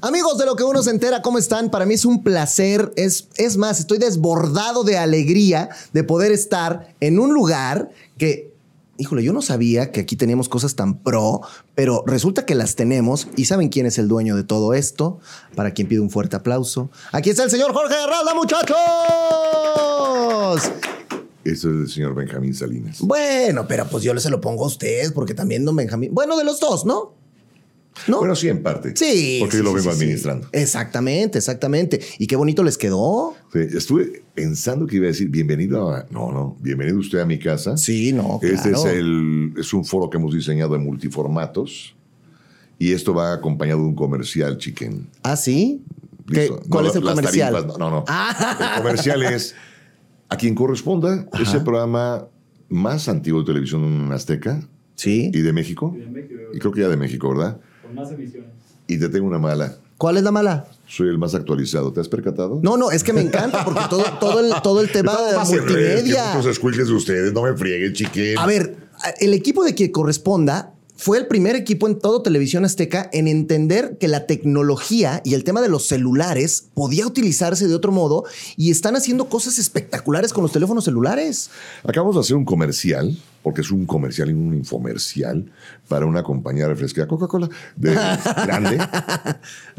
Amigos de lo que uno se entera, ¿cómo están? Para mí es un placer, es, es más, estoy desbordado de alegría de poder estar en un lugar que, híjole, yo no sabía que aquí teníamos cosas tan pro, pero resulta que las tenemos y ¿saben quién es el dueño de todo esto? Para quien pide un fuerte aplauso. Aquí está el señor Jorge Herralda, muchachos. Eso es el señor Benjamín Salinas. Bueno, pero pues yo se lo pongo a usted porque también don Benjamín, bueno, de los dos, ¿no? ¿No? Bueno, sí, en parte. Sí. Porque sí, yo lo vengo sí, sí. administrando. Exactamente, exactamente. Y qué bonito les quedó. Sí, estuve pensando que iba a decir bienvenido a. No, no, bienvenido usted a mi casa. Sí, no, Este claro. es, el, es un foro que hemos diseñado en multiformatos. Y esto va acompañado de un comercial, chiquen. ¿Ah, sí? ¿Qué- Listo. ¿Cuál No, es el las comercial? tarifas, no, no. no. Ah. El comercial es a quien corresponda. Es el programa más antiguo de televisión azteca Sí. y de México. de México, Y creo que ya de México, ¿verdad? Con más emisiones. Y te tengo una mala. ¿Cuál es la mala? Soy el más actualizado. ¿Te has percatado? No, no, es que me encanta porque todo, todo, el, todo el tema de que multimedia. de ustedes, no me frieguen, chiquen. A ver, el equipo de quien corresponda fue el primer equipo en todo Televisión Azteca en entender que la tecnología y el tema de los celulares podía utilizarse de otro modo y están haciendo cosas espectaculares con los teléfonos celulares. Acabamos de hacer un comercial, porque es un comercial y un infomercial para una compañía refresquera Coca-Cola de grande.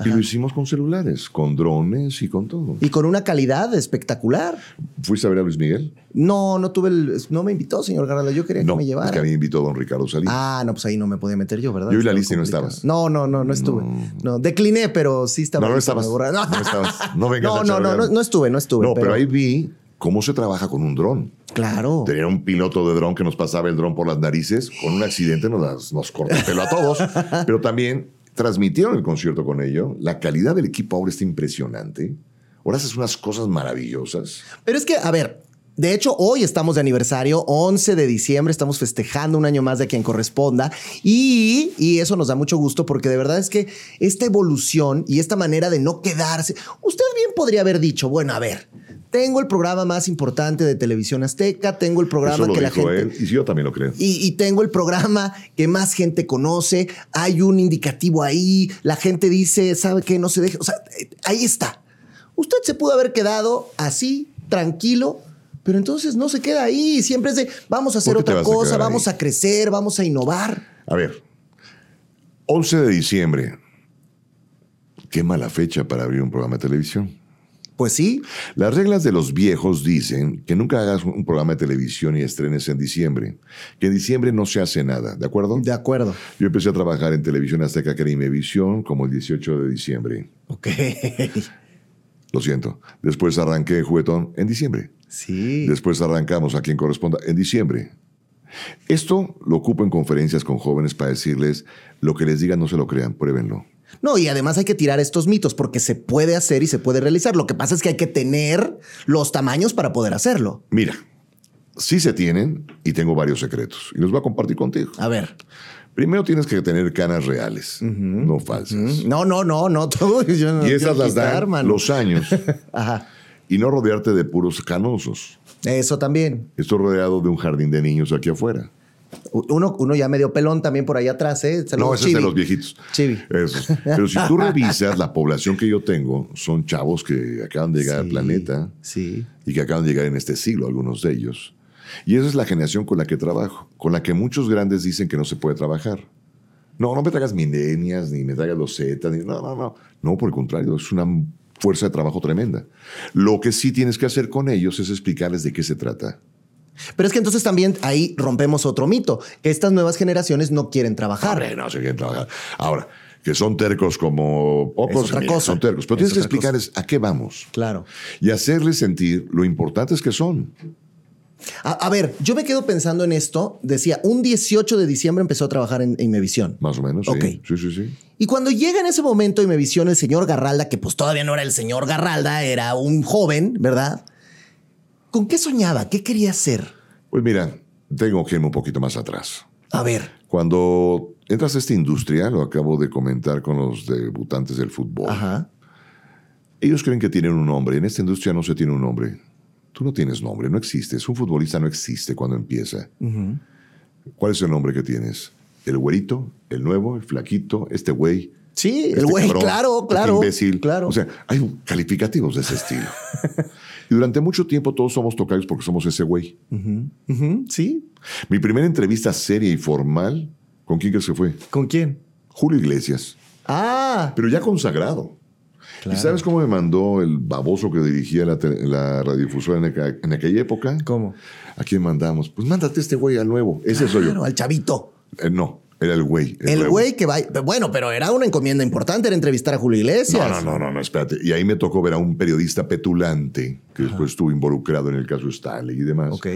y lo hicimos con celulares, con drones y con todo. Y con una calidad espectacular. ¿Fuiste a ver a Luis Miguel? No, no tuve el. No me invitó, señor Garrala. Yo quería No, que me es llevara. que a mí me invitó don Ricardo Salinas. Ah, no, pues ahí no me podía meter yo, ¿verdad? Yo vi la lista y no estabas. No, no, no, no estuve. No, decliné, pero sí estaba. No, no estabas. borraron. No estabas. No vengas no, a no, no, no, no estuve, no estuve. no, pero ahí vi cómo se trabaja con un dron. Claro. Tenía un piloto de dron que nos pasaba el dron por las narices. Con un accidente nos, las- nos cortó el pelo a todos. Pero también transmitieron el concierto con ello. La calidad del equipo ahora está impresionante. Ahora haces unas cosas maravillosas. Pero es que, a ver, de hecho, hoy estamos de aniversario, 11 de diciembre, estamos festejando un año más de quien corresponda y, y eso nos da mucho gusto porque de verdad es que esta evolución y esta manera de no quedarse, usted bien podría haber dicho, bueno, a ver, tengo el programa más importante de televisión azteca, tengo el programa Eso lo que la gente... él. Y yo también lo creo. Y, y tengo el programa que más gente conoce, hay un indicativo ahí, la gente dice, ¿sabe qué? No se deje. O sea, ahí está. Usted se pudo haber quedado así, tranquilo, pero entonces no se queda ahí. Siempre es de, vamos a hacer ¿Por qué te otra a cosa, vamos ahí? a crecer, vamos a innovar. A ver, 11 de diciembre. Qué mala fecha para abrir un programa de televisión. Pues sí, Las reglas de los viejos dicen que nunca hagas un programa de televisión y estrenes en diciembre. Que en diciembre no se hace nada, ¿de acuerdo? de acuerdo. Yo empecé a trabajar en televisión azteca que era Imevisión como el 18 de diciembre. Ok. Lo siento. Después arranqué Juguetón en diciembre. Sí. Después arrancamos a quien corresponda en diciembre. Esto lo ocupo en conferencias con jóvenes para decirles lo que les digan no se lo crean, pruébenlo. No, y además hay que tirar estos mitos porque se puede hacer y se puede realizar. Lo que pasa es que hay que tener los tamaños para poder hacerlo. Mira, sí se tienen y tengo varios secretos y los voy a compartir contigo. A ver. Primero tienes que tener canas reales, no falsas. No, no, no, no. tú, yo no Y esas las dan mano. los años. Ajá. Y no rodearte de puros canosos. Eso también. Estoy rodeado de un jardín de niños aquí afuera. Uno, uno ya medio pelón también por ahí atrás, ¿eh? No, Saludos, ese es de los viejitos. Chivi. Esos. Pero si tú revisas la población que yo tengo, son chavos que acaban de llegar al Sí, planeta Sí. y que acaban de llegar en este siglo, algunos de ellos. Y esa es la generación con la que trabajo, con la que muchos grandes dicen que no se puede trabajar. No, no me traigas milenias, ni me traigas los Z, ni no, no, no. No, por el contrario, es una fuerza de trabajo tremenda. Lo que sí tienes que hacer con ellos es explicarles de qué se trata. Pero es que entonces también ahí rompemos otro mito, que estas nuevas generaciones no quieren trabajar. No se quieren trabajar. Ahora, que son tercos como pocos, Es otra mira, cosa. son tercos. Pero Es tienes que cosa. explicarles a qué vamos Claro. y hacerles sentir lo importantes que son. A, a ver, yo me quedo pensando en esto. Decía, un 18 de diciembre empezó a trabajar en Imevisión. Más o menos, sí. Ok. Sí, sí, sí. Y cuando llega en ese momento Imevisión el señor Garralda, que pues todavía no era el señor Garralda, era un joven, ¿verdad? ¿Con qué soñaba? ¿Qué quería hacer? Pues mira, tengo que irme un poquito más atrás. A ver. Cuando entras a esta industria, lo acabo de comentar con los debutantes del fútbol, Ajá. ellos creen que tienen un nombre. En esta industria no se tiene un nombre. Tú no tienes nombre, no existes. Un futbolista no existe cuando empieza. ¿Cuál es el nombre que tienes? ¿El güerito? ¿El nuevo? ¿El flaquito? ¿Este güey? Sí, el Este güey, cabrón, claro, este claro. imbécil. Claro. O sea, hay calificativos de ese estilo. y durante mucho tiempo todos somos tocayos porque somos ese güey. Sí. Mi primera entrevista seria y formal, ¿con quién crees que fue? ¿Con quién? Julio Iglesias. Ah, Pero ya consagrado. Claro. ¿Y sabes cómo me mandó el baboso que dirigía la, la radiodifusora en, aquella época? ¿cómo? ¿A quién mandamos? Pues mándate este güey al nuevo. Ese soy yo. Claro, al chavito. Eh, no, era el güey. El güey que va. Bueno, pero era una encomienda importante, era entrevistar a Julio Iglesias. No, no, no, no, no, espérate. Y ahí me tocó ver a un periodista petulante que después estuvo involucrado en el caso Stanley y demás. Ok.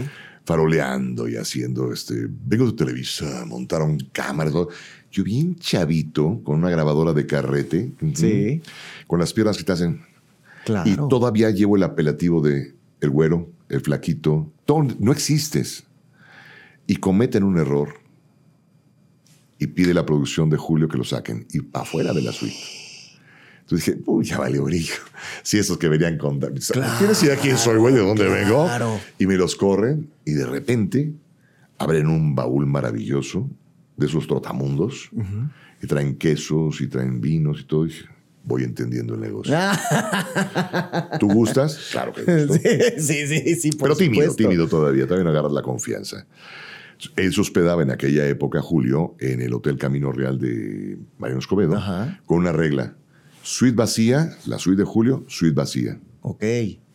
Faroleando y haciendo este. Vengo de Televisa, montaron cámaras. todo. Yo bien chavito, con una grabadora de carrete. Sí. Con las piernas que te hacen. Claro. Y todavía llevo el apelativo de el güero, el flaquito. Todo- no existes. Y cometen un error. Y pide la producción de Julio que lo saquen. Y afuera de la suite. Entonces dije, uy, ya valió brillo. Si esos que venían con... ¿Tienes idea quién soy, güey? ¿De dónde vengo? Claro. Y me los corren. Y de repente abren un baúl maravilloso de esos trotamundos. Y traen quesos y traen vinos y todo. Y dije, voy entendiendo el negocio. ¿Tú gustas? Claro que gusto. sí, sí, sí, sí. por Pero tímido, supuesto. tímido todavía. No agarras la confianza. Él se hospedaba en aquella época, Julio, en el Hotel Camino Real de Mariano Escobedo, Ajá. con una regla. Suite vacía, la suite de Julio, suite vacía, Ok.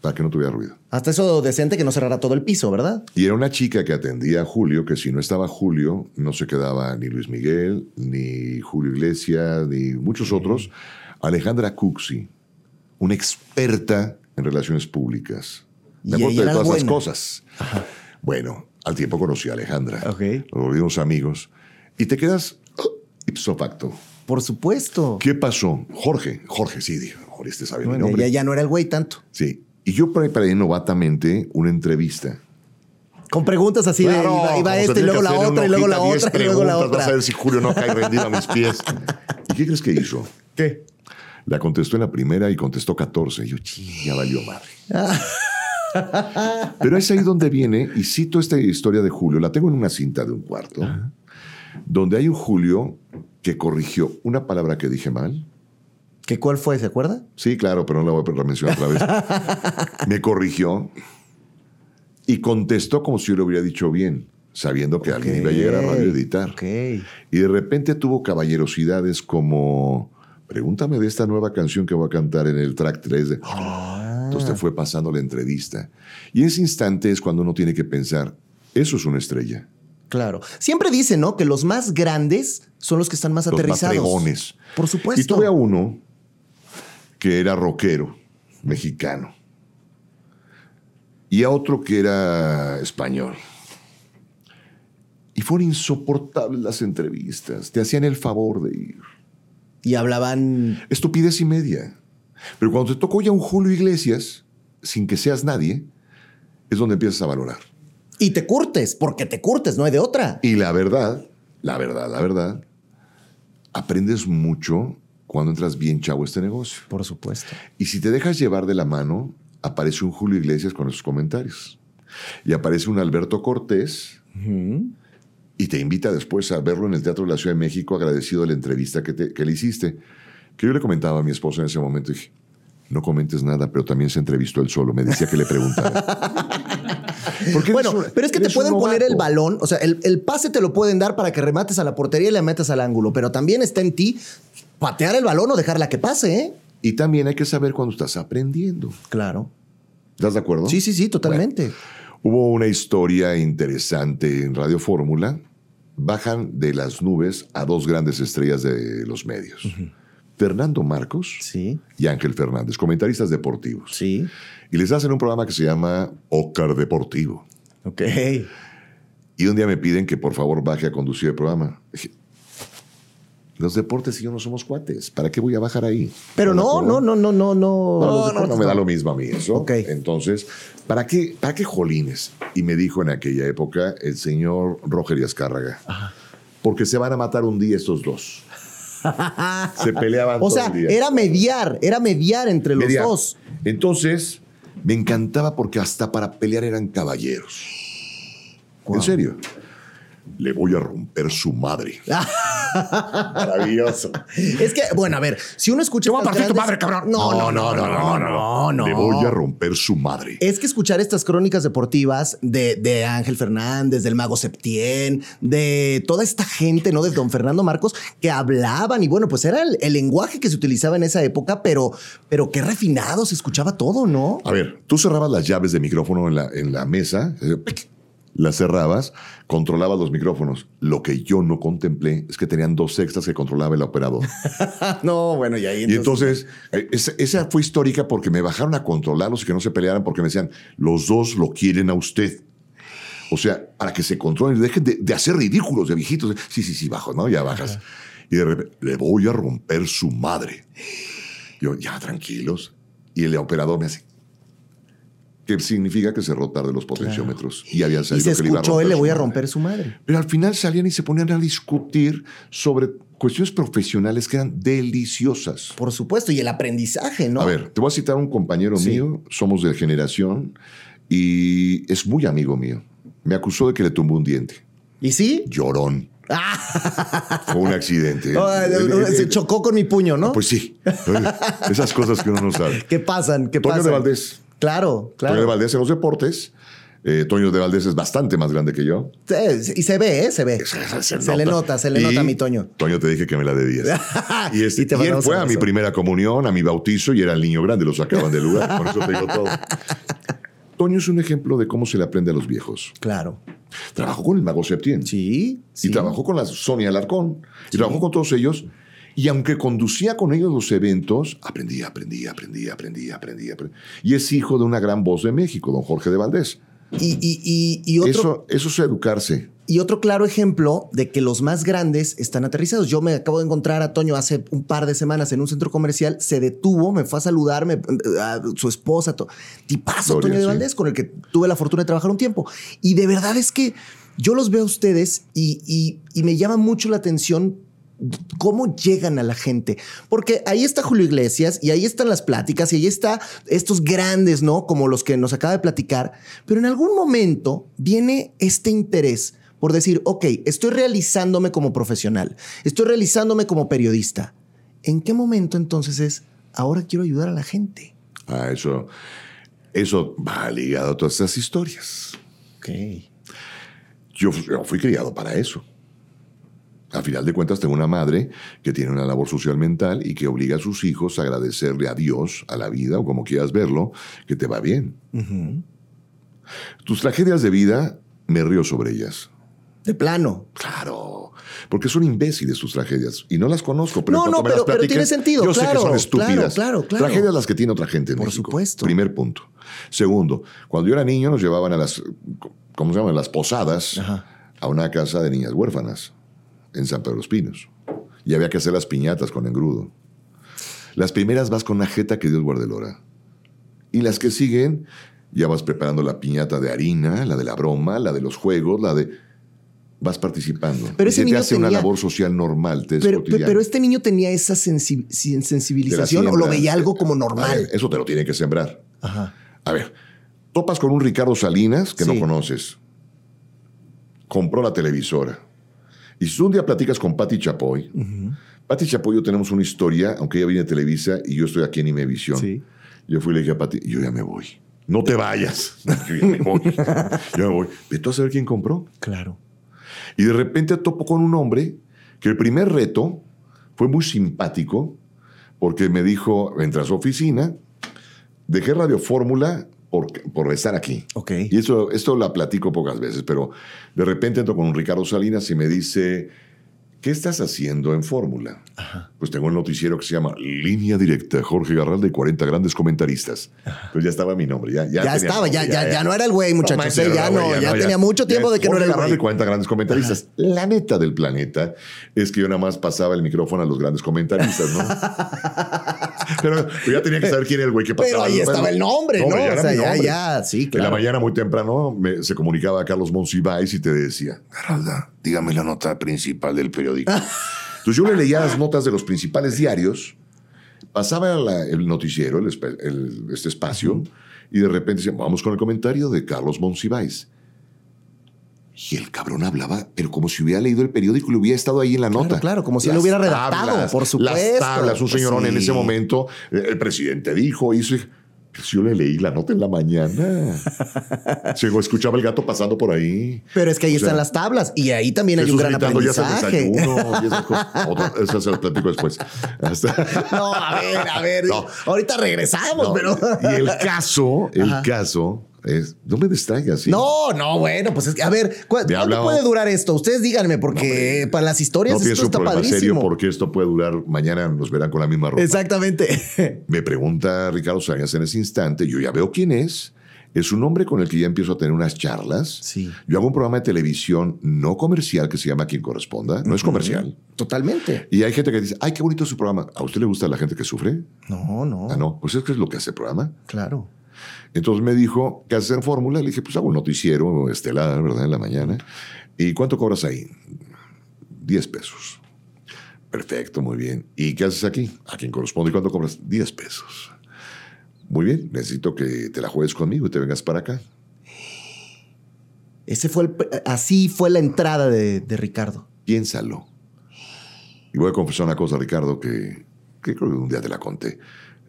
para que no tuviera ruido. Hasta eso decente que no cerrara todo el piso, ¿verdad? Y era una chica que atendía a Julio, que si no estaba Julio, no se quedaba ni Luis Miguel, ni Julio Iglesias, ni muchos otros. Alejandra Cuxi, una experta en relaciones públicas. Me acuerdo de todas las cosas. Bueno, al tiempo conocí a Alejandra. Ok. Nos volvimos amigos. Y te quedas oh, ipso facto. Por supuesto. ¿Qué pasó? Jorge, Jorge, sí, dijo, Jorge, este sabe mi Bueno, nombre. ya, ya no era el güey tanto. Sí. Y yo preparé novatamente una entrevista. Con preguntas así de iba, iba esta y luego la otra y luego la hojita, 10 otra y luego la preguntas, Vas a otra. ver si Julio no cae rendido a mis pies. ¿Y qué crees que hizo? ¿Qué? La contestó en la primera y contestó 14. Y yo, ya valió madre. Pero es ahí donde viene, y cito esta historia de Julio, la tengo en una cinta de un cuarto, donde hay un Julio que corrigió una palabra que dije mal. ¿Qué cuál fue? ¿Se acuerda? Sí, claro, pero no la voy a mencionar otra vez. Me corrigió y contestó como si yo lo hubiera dicho bien, sabiendo que alguien iba a llegar a radio editar. Y de repente tuvo caballerosidades como, pregúntame de esta nueva canción que voy a cantar en el track 3 de... Entonces te fue pasando la entrevista. Y ese instante es cuando uno tiene que pensar, eso es una estrella. Claro. Siempre dicen, ¿no? Que los más grandes son los que están más Los aterrizados. matregones. Por supuesto. Y tuve a uno que era rockero, mexicano. Y a otro que era español. Y fueron insoportables las entrevistas. Te hacían el favor de ir. Y hablaban. Estupidez y media. Pero cuando te tocó ya un Julio Iglesias, sin que seas nadie, es donde empiezas a valorar. Y te curtes, porque te curtes, no hay de otra. Y la verdad, la verdad, la verdad, aprendes mucho cuando entras bien chavo a este negocio. Por supuesto. Y si te dejas llevar de la mano, aparece un Julio Iglesias con esos comentarios. Y aparece un Alberto Cortés y te invita después a verlo en el Teatro de la Ciudad de México agradecido de la entrevista que, te- que le hiciste. Que yo le comentaba a mi esposa en ese momento, dije, no comentes nada, pero también se entrevistó él solo. Me decía que le preguntara. Bueno, un- pero es que te pueden poner el balón, o sea, el, el pase te lo pueden dar para que remates a la portería y le metas al ángulo, pero también está en ti patear el balón o dejarla que pase, ¿eh? Y también hay que saber cuando estás aprendiendo. Claro. ¿Estás de acuerdo? Sí, sí, sí, totalmente. Hubo una historia interesante en Radio Fórmula. Bajan de las nubes a dos grandes estrellas de los medios. Fernando Marcos Sí, y Ángel Fernández, comentaristas deportivos. sí. Y les hacen un programa que se llama Ocar Deportivo. Ok. Y un día me piden que por favor baje a conducir el programa. Los deportes y yo no somos cuates. ¿Para qué voy a bajar ahí? Pero ¿Estás de no, no, no, no, no, no. No, no, no, me da lo mismo a mí eso. Ok. Entonces, ¿para qué, ¿para qué jolines? Y me dijo en aquella época el señor Roger Azcárraga. Porque se van a matar un día estos dos. se peleaban O todo sea, el día. era mediar, era mediar entre los dos. Entonces, me encantaba porque hasta para pelear eran caballeros. Wow. En serio. Le voy a romper su madre. Maravilloso. Es que, bueno, a ver, si uno escucha. Te voy a partir tu madre, cabrón. No, no, no, no, no, no, no. Le voy a romper su madre. Es que escuchar estas crónicas deportivas de, de Ángel Fernández, del Mago Septién, de toda esta gente, ¿no? De don Fernando Marcos, que hablaban y bueno, pues era el, el lenguaje que se utilizaba en esa época, pero, pero qué refinado se escuchaba todo, ¿no? A ver, tú cerrabas las llaves de micrófono en la, en la mesa, las cerrabas, controlabas los micrófonos. Lo que yo no contemplé es que tenían dos extras que controlaba el operador. no, bueno, y ahí Y entonces, eh, esa, fue histórica porque me bajaron a controlarlos y que no se pelearan porque me decían, los dos lo quieren a usted. O sea, para que se controlen, dejen de, de hacer ridículos de viejitos. Sí, sí, sí, bajo, ¿no? Ya bajas. Y de repente, le voy a romper su madre. Yo, ya, tranquilos. Y el operador me hace, que significa que cerró tarde los potenciómetros. Y había y salido se que le iba a escuchó, él le voy a romper su madre. Pero al final salían y se ponían a discutir sobre cuestiones profesionales que eran deliciosas. Por supuesto, y el aprendizaje, ¿no? A ver, te voy a citar a un compañero Sí. mío, somos de generación y es muy amigo mío. Me acusó de que le tumbó un diente. ¿Y sí? Llorón. Fue un accidente. Ah, Él- él- se él- chocó con mi puño, ¿no? Pues sí. Esas cosas que uno no sabe. ¿Qué pasan? ¿Qué Toño pasan? de Valdés. Claro, claro. Toño de Valdés en los deportes. Eh, Toño de Valdés es bastante más grande que yo. Sí, y se ve, ¿eh? Se ve. Se, le nota, se le Y nota a mi Toño. Toño te dije que me la debías. y, este, Y te y él fue a mi primera comunión, a mi bautizo y era el niño grande, lo sacaban del lugar. Con eso te digo todo. Toño es un ejemplo de cómo se le aprende a los viejos. Claro. Trabajó con el mago Septién. Sí, sí. Y trabajó con la Sonia Alarcón. Y trabajó con todos ellos. Y aunque conducía con ellos los eventos, aprendía, aprendía, aprendía, aprendía, aprendía. aprendía. Y es hijo de una gran voz de México, don Jorge de Valdés. Y, y- y- y otro, Eso, eso es educarse. y otro claro ejemplo de que los más grandes están aterrizados. Yo me acabo de encontrar a Toño hace un par de semanas en un centro comercial, se detuvo, me fue a saludarme, a su esposa, tipazo Gloria, Toño de sí. Valdés, con el que tuve la fortuna de trabajar un tiempo. Y de verdad es que yo los veo a ustedes y, y- y me llama mucho la atención cómo llegan a la gente. Porque ahí está Julio Iglesias y ahí están las pláticas y ahí está estos grandes, ¿no? Como los que nos acaba de platicar. Pero en algún momento viene este interés por decir, ok, estoy realizándome como profesional, estoy realizándome como periodista. ¿En qué momento entonces es, ahora quiero ayudar a la gente? Ah, eso, eso va ligado a todas estas historias. Ok. Yo fui criado para eso. A final de cuentas, tengo una madre que tiene una labor social mental y que obliga a sus hijos a agradecerle a Dios, a la vida, o como quieras verlo, que te va bien. Tus tragedias de vida, me río sobre ellas. De plano. Claro, porque son imbéciles tus tragedias y no las conozco. Pero No, no, pero- pero tiene sentido, Yo sé claro, que son estúpidas. claro, claro, claro. Tragedias las que tiene otra gente en Por México. supuesto. Primer punto. Segundo, cuando yo era niño nos llevaban a las, ¿cómo se llaman? Las posadas Ajá. a una casa de niñas huérfanas en San Pedro de los Pinos. Y había que hacer las piñatas con engrudo. Las primeras vas con una jeta que Dios guarde el hora. Y las que siguen, ya vas preparando la piñata de harina, la de la broma, la de los juegos, la de... Vas participando. Pero y ese se te niño hace una labor social normal, te es Pero, este niño tenía esa sensi- sensibilización o lo veía algo como normal. ver, eso te lo tiene que sembrar. Ajá. A ver, topas con un Ricardo Salinas que Sí. no conoces. Compró la televisora. Y si tú un día platicas con Patti Chapoy, Patti Chapoy y yo tenemos una historia, aunque ella viene de Televisa y yo estoy aquí en Imevisión. Sí. Yo fui y le dije a Patti, yo ya me voy. No te vayas. yo ya me voy. yo me voy. Vete a saber quién compró. Claro. Y de repente topo con un hombre que el primer reto fue muy simpático porque me dijo, entra a su oficina, dejé Radio Fórmula por, por estar aquí. Ok. Y eso, esto la platico pocas veces, pero de repente entro con un Ricardo Salinas y me dice, ¿qué estás haciendo en Fórmula? Pues tengo un noticiero que se llama Línea Directa, Jorge Garralde, 40 grandes comentaristas. Pues ya estaba mi nombre, ya, ya, Ya, tenía estaba, ya, nombre, ya, ya no era el güey, muchachos. eh, ya no, ya, tenía mucho tiempo de que no era el güey. 40 grandes comentaristas. La neta del planeta es que yo nada más pasaba el micrófono a los grandes comentaristas, ¿no? pero yo ya tenía que saber quién era el güey que pasaba. Pero ahí ¿no? estaba el nombre, ¿no? ya O sea, ya, ya, sí, En la claro. mañana muy temprano me- se comunicaba a Carlos Monsiváis y te decía, Garralda, dígame la nota principal del periódico. Entonces yo le leía las notas de los principales diarios, pasaba la- el noticiero, el, espe- el- este espacio, y de repente decía, vamos con el comentario de Carlos Monsiváis. Y el cabrón hablaba, pero como si hubiera leído el periódico y le hubiera estado ahí en la nota. claro, como si lo hubiera redactado, por supuesto. Las tablas, un Pues señorón en ese momento, eh, el presidente dijo, hizo. Pues yo le leí la nota en la mañana. Llegó, escuchaba el gato pasando por ahí. Pero es que ahí O sea, están las tablas y ahí también hay un gran gritando, "Ya se aprendizaje. desayuno", y esas cosas. Otra- Eso se lo platico después. No, a ver, a ver. No. Ahorita regresamos, No, pero. Y el caso, el Ajá. caso es, no me distraigas. ¿sí? No, no, bueno, pues es que, a ver, ¿cu- ¿cuánto hablaba- puede durar esto? Ustedes díganme, porque para las historias No esto está problema serio padrísimo. porque esto puede durar, mañana nos verán con la misma ropa. Exactamente. Me pregunta Ricardo Sáenz en ese instante, yo ya veo quién es. Es un hombre con el que ya empiezo a tener unas charlas. Sí. Yo hago un programa de televisión no comercial que se llama Quien Corresponda. No es comercial. Totalmente. Y hay gente que dice, ay, qué bonito su programa. ¿A usted le gusta la gente que sufre? No, no. Ah, no. Pues es que es lo que hace el programa. Claro. Entonces me dijo, ¿qué haces en fórmula? Le dije, pues hago un noticiero estelar, ¿verdad? En la mañana. ¿Y cuánto cobras ahí? 10 pesos. Perfecto, muy bien. ¿Y qué haces aquí? ¿A quién corresponde? ¿Y cuánto cobras? 10 pesos. Muy bien, necesito que te la juegues conmigo y te vengas para acá. Ese fue el, así fue la entrada de, de Ricardo. Piénsalo. Y voy a confesar una cosa, Ricardo, que, que creo que un día te la conté.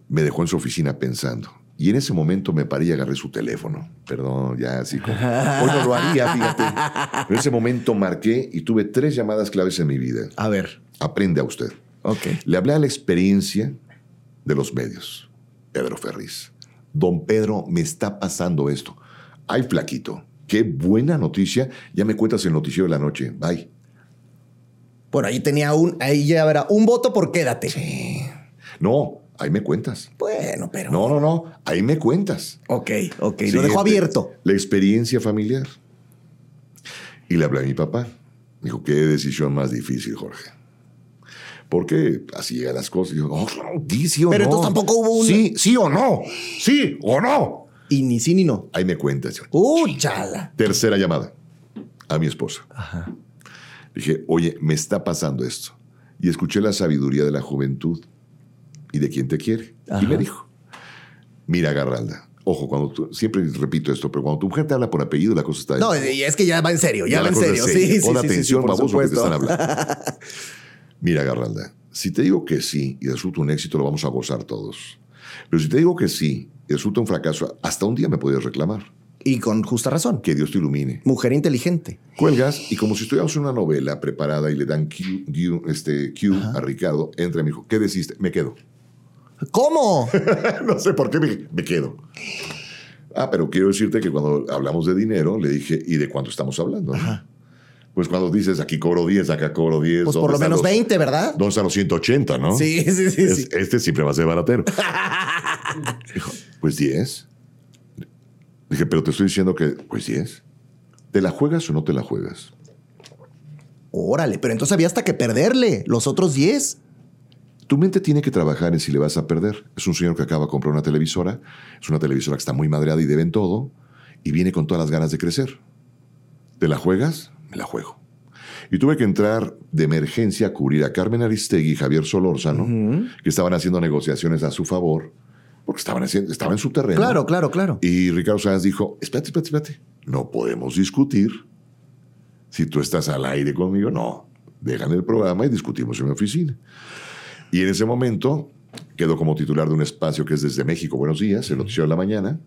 Me dejó en su oficina pensando. Y en ese momento me paré y agarré su teléfono. Perdón, ya así como... Hoy no lo haría, fíjate. Pero en ese momento marqué y tuve tres llamadas claves en mi vida. A ver. Aprende a usted. Ok. Le hablé a la experiencia de los medios. Pedro Ferriz. Don Pedro, me está pasando esto. Ay, flaquito. Qué buena noticia. Ya me cuentas el noticiero de la noche. Bye. Por ahí tenía un, ahí ya verá, un voto por quédate. No, ahí me cuentas. Bueno, pero. No, no, no. Ahí me cuentas. Ok, ok. Lo dejó abierto. La experiencia familiar. Y le hablé a mi papá. Dijo, qué decisión más difícil, Jorge. Porque así llegan las cosas. Y yo, oh, di sí o Pero no. entonces tampoco hubo un- Sí, sí o no. Sí o no. Y ni sí ni no. Ahí me cuentas. Uh, chala. Tercera llamada a mi esposa. Dije, oye, me está pasando esto. Y escuché la sabiduría de la juventud y de quien te quiere. Ajá. Y me dijo, mira, Garralda, ojo, cuando tú, siempre repito esto, pero cuando tu mujer te habla por apellido, la cosa está... No, y es que ya va en serio, ya, va la en serio. es Sí, Pon sí, sí, atención, sí, baboso, que te están hablando. Mira, Garralda, si te digo que sí y resulta un éxito, lo vamos a gozar todos. Pero si te digo que sí y resulta un fracaso, hasta un día me puedes reclamar. Y con justa razón. Que Dios te ilumine. Mujer inteligente. Cuelgas y como si estuviéramos en una novela preparada y le dan este, cue a Ricardo, entra y me dijo, ¿qué deciste? Me quedo. ¿Cómo? no sé por qué me, me quedo. Ah, pero quiero decirte que cuando hablamos de dinero, le dije, ¿y de cuánto estamos hablando? Pues cuando dices, aquí cobro 10, acá cobro 10. Pues ¿dónde por lo menos los- 20, ¿verdad? ¿Dónde están los 180, no? Sí, sí, sí, Es- sí. Este siempre va a ser baratero. Dijo, pues 10. Dije, pero te estoy diciendo que, pues 10. ¿Te la juegas o no te la juegas? Órale, pero entonces había hasta que perderle los otros 10. Tu mente tiene que trabajar en si le vas a perder. Es un señor que acaba de comprar una televisora, es una televisora que está muy madreada y deben todo, y viene con todas las ganas de crecer. ¿Te la juegas? Me la juego. Y tuve que entrar de emergencia a cubrir a Carmen Aristegui y Javier Solórzano, que estaban haciendo negociaciones a su favor, porque estaban haciendo, estaba en su terreno. Claro, claro, claro. Y Ricardo Sáenz dijo, espérate, espérate, espérate, no podemos discutir. Si tú estás al aire conmigo, no. Déjame el programa y discutimos en mi oficina. Y en ese momento quedó como titular de un espacio que es desde México. Buenos días, el noticiero de la mañana.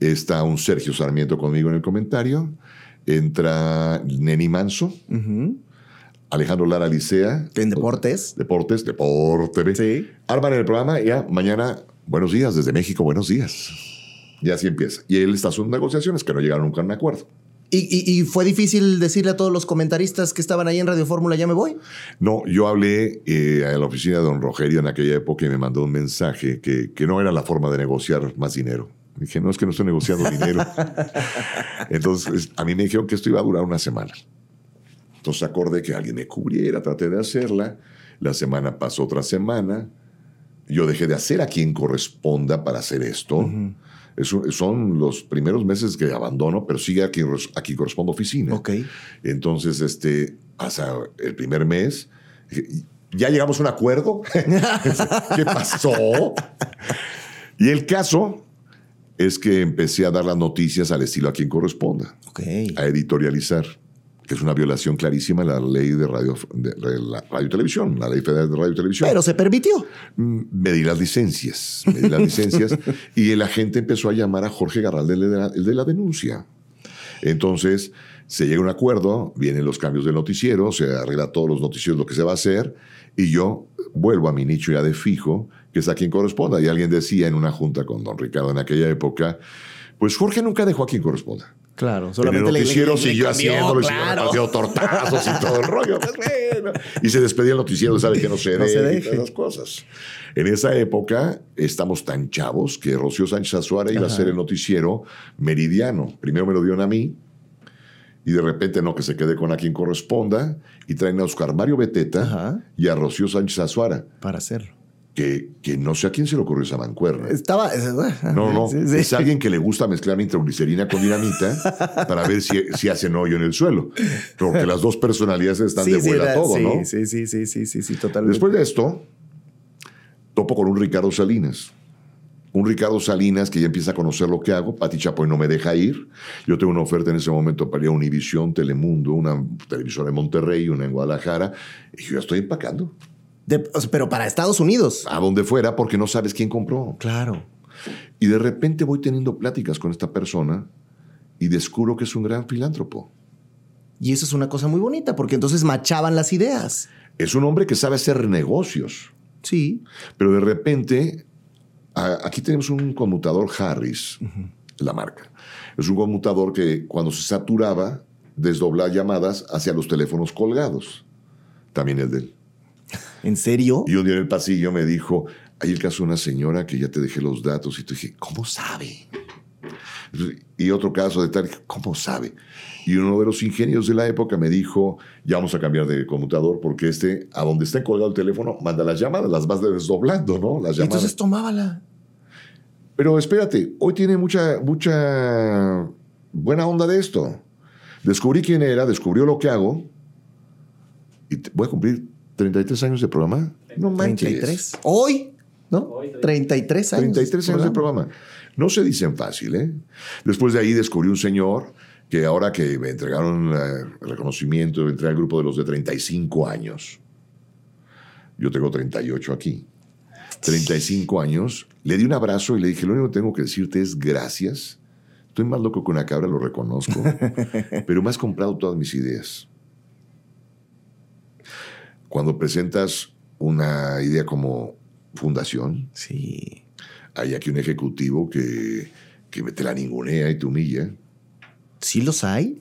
Está un Sergio Sarmiento conmigo en el comentario. Entra Neni Manso. Alejandro Lara Licea. En deportes. Deportes, Deporte. Sí. Arman el programa y ya mañana, buenos días, desde México, buenos días. Y así empieza. Y él está haciendo negociaciones que no llegaron nunca a un acuerdo. ¿Y, y- y fue difícil decirle a todos los comentaristas que estaban ahí en Radio Fórmula, ya me voy? No, yo hablé eh, a la oficina de don Rogerio en aquella época y me mandó un mensaje que, que no era la forma de negociar más dinero. Dije, no, es que no estoy negociando dinero. Entonces, a mí me dijeron que esto iba a durar una semana. Entonces acordé que alguien me cubriera, traté de hacerla. La semana pasó otra semana. Yo dejé de hacer a quien corresponda para hacer esto. Son los primeros meses que abandono, pero sigue a quien, a quien corresponde oficina. Ok. Entonces, este, hasta el primer mes, ¿ya llegamos a un acuerdo? ¿Qué pasó? Y el caso es que empecé a dar las noticias al estilo a quien corresponda, Ok. a editorializar, que es una violación clarísima de la ley de radio, de, de la radio y televisión, la ley federal de radio y televisión. Pero se permitió. Mm, me di las licencias, me di las licencias y la gente empezó a llamar a Jorge Garral el de la, el de la denuncia. Entonces se llega a un acuerdo, vienen los cambios del noticiero, se arregla todos los noticieros lo que se va a hacer y yo vuelvo a mi nicho ya de fijo, que es a quien corresponda. Y alguien decía en una junta con don Ricardo en aquella época, pues Jorge nunca dejó a quien corresponda. Claro, En solamente el noticiero siguió y siguió claro. repartiendo tortazos y todo el rollo. Pues bueno. Y se despedía el noticiero, sabe que no se No se deje y deje. todas esas cosas. En esa época estamos tan chavos que Rocío Sánchez Azuara iba a ser el noticiero meridiano. Primero me lo dieron a mí y de repente no, que se quede con a quien corresponda y traen a Oscar Mario Beteta Ajá. y a Rocío Sánchez Azuara, Para hacerlo. Que, que no sé a quién se le ocurrió esa mancuerna. Estaba. No, no, Sí, sí. es alguien que le gusta mezclar nitroglicerina con dinamita para ver si, si hacen hoyo en el suelo. Porque las dos personalidades están Sí, de sí, vuela era- todo, sí, ¿no? Sí, sí, sí, sí, sí, sí, totalmente. Después de esto, topo con un Ricardo Salinas. Un Ricardo Salinas que ya empieza a conocer lo que hago. Pati Chapoy no me deja ir. Yo tengo una oferta en ese momento para ir a Univisión, Telemundo, una televisora en Monterrey, una en Guadalajara. Y yo ya estoy empacando. De- o sea, pero para Estados Unidos. A donde fuera, porque no sabes quién compró. Claro. Y de repente voy teniendo pláticas con esta persona y descubro que es un gran filántropo. Y eso es una cosa muy bonita, porque entonces machaban las ideas. Es un hombre que sabe hacer negocios, Sí. pero de repente a- aquí tenemos un conmutador Harris, la marca. Es un conmutador que cuando se saturaba desdoblaba llamadas hacia los teléfonos colgados. También el de él. ¿En serio? Y un día en el pasillo me dijo, hay el caso de una señora que ya te dejé los datos. Y tú dije, ¿cómo sabe? Y otro caso de tal, ¿cómo sabe? Y uno de los ingenieros de la época me dijo, ya vamos a cambiar de conmutador porque este, a donde está colgado el teléfono, manda las llamadas, las vas desdoblando, ¿no? Las llamadas. entonces tomábala. Pero espérate, hoy tiene mucha, mucha buena onda de esto. Descubrí quién era, descubrió lo que hago y te- voy a cumplir 33 años de programa. No manches. 33. Hoy, ¿no? 33 años. 33 años de programa. No se dicen fácil, ¿eh? Después de ahí descubrí un señor que ahora que me entregaron eh, el reconocimiento, entré al grupo de los de 35 años. Yo tengo 38 aquí. 35 años. Le di un abrazo y le dije, lo único que tengo que decirte es gracias. Estoy más loco que una cabra, lo reconozco. pero me has comprado todas mis ideas. Cuando presentas una idea como fundación, Sí. hay aquí un ejecutivo que, que te la ningunea y te humilla. ¿Sí los hay?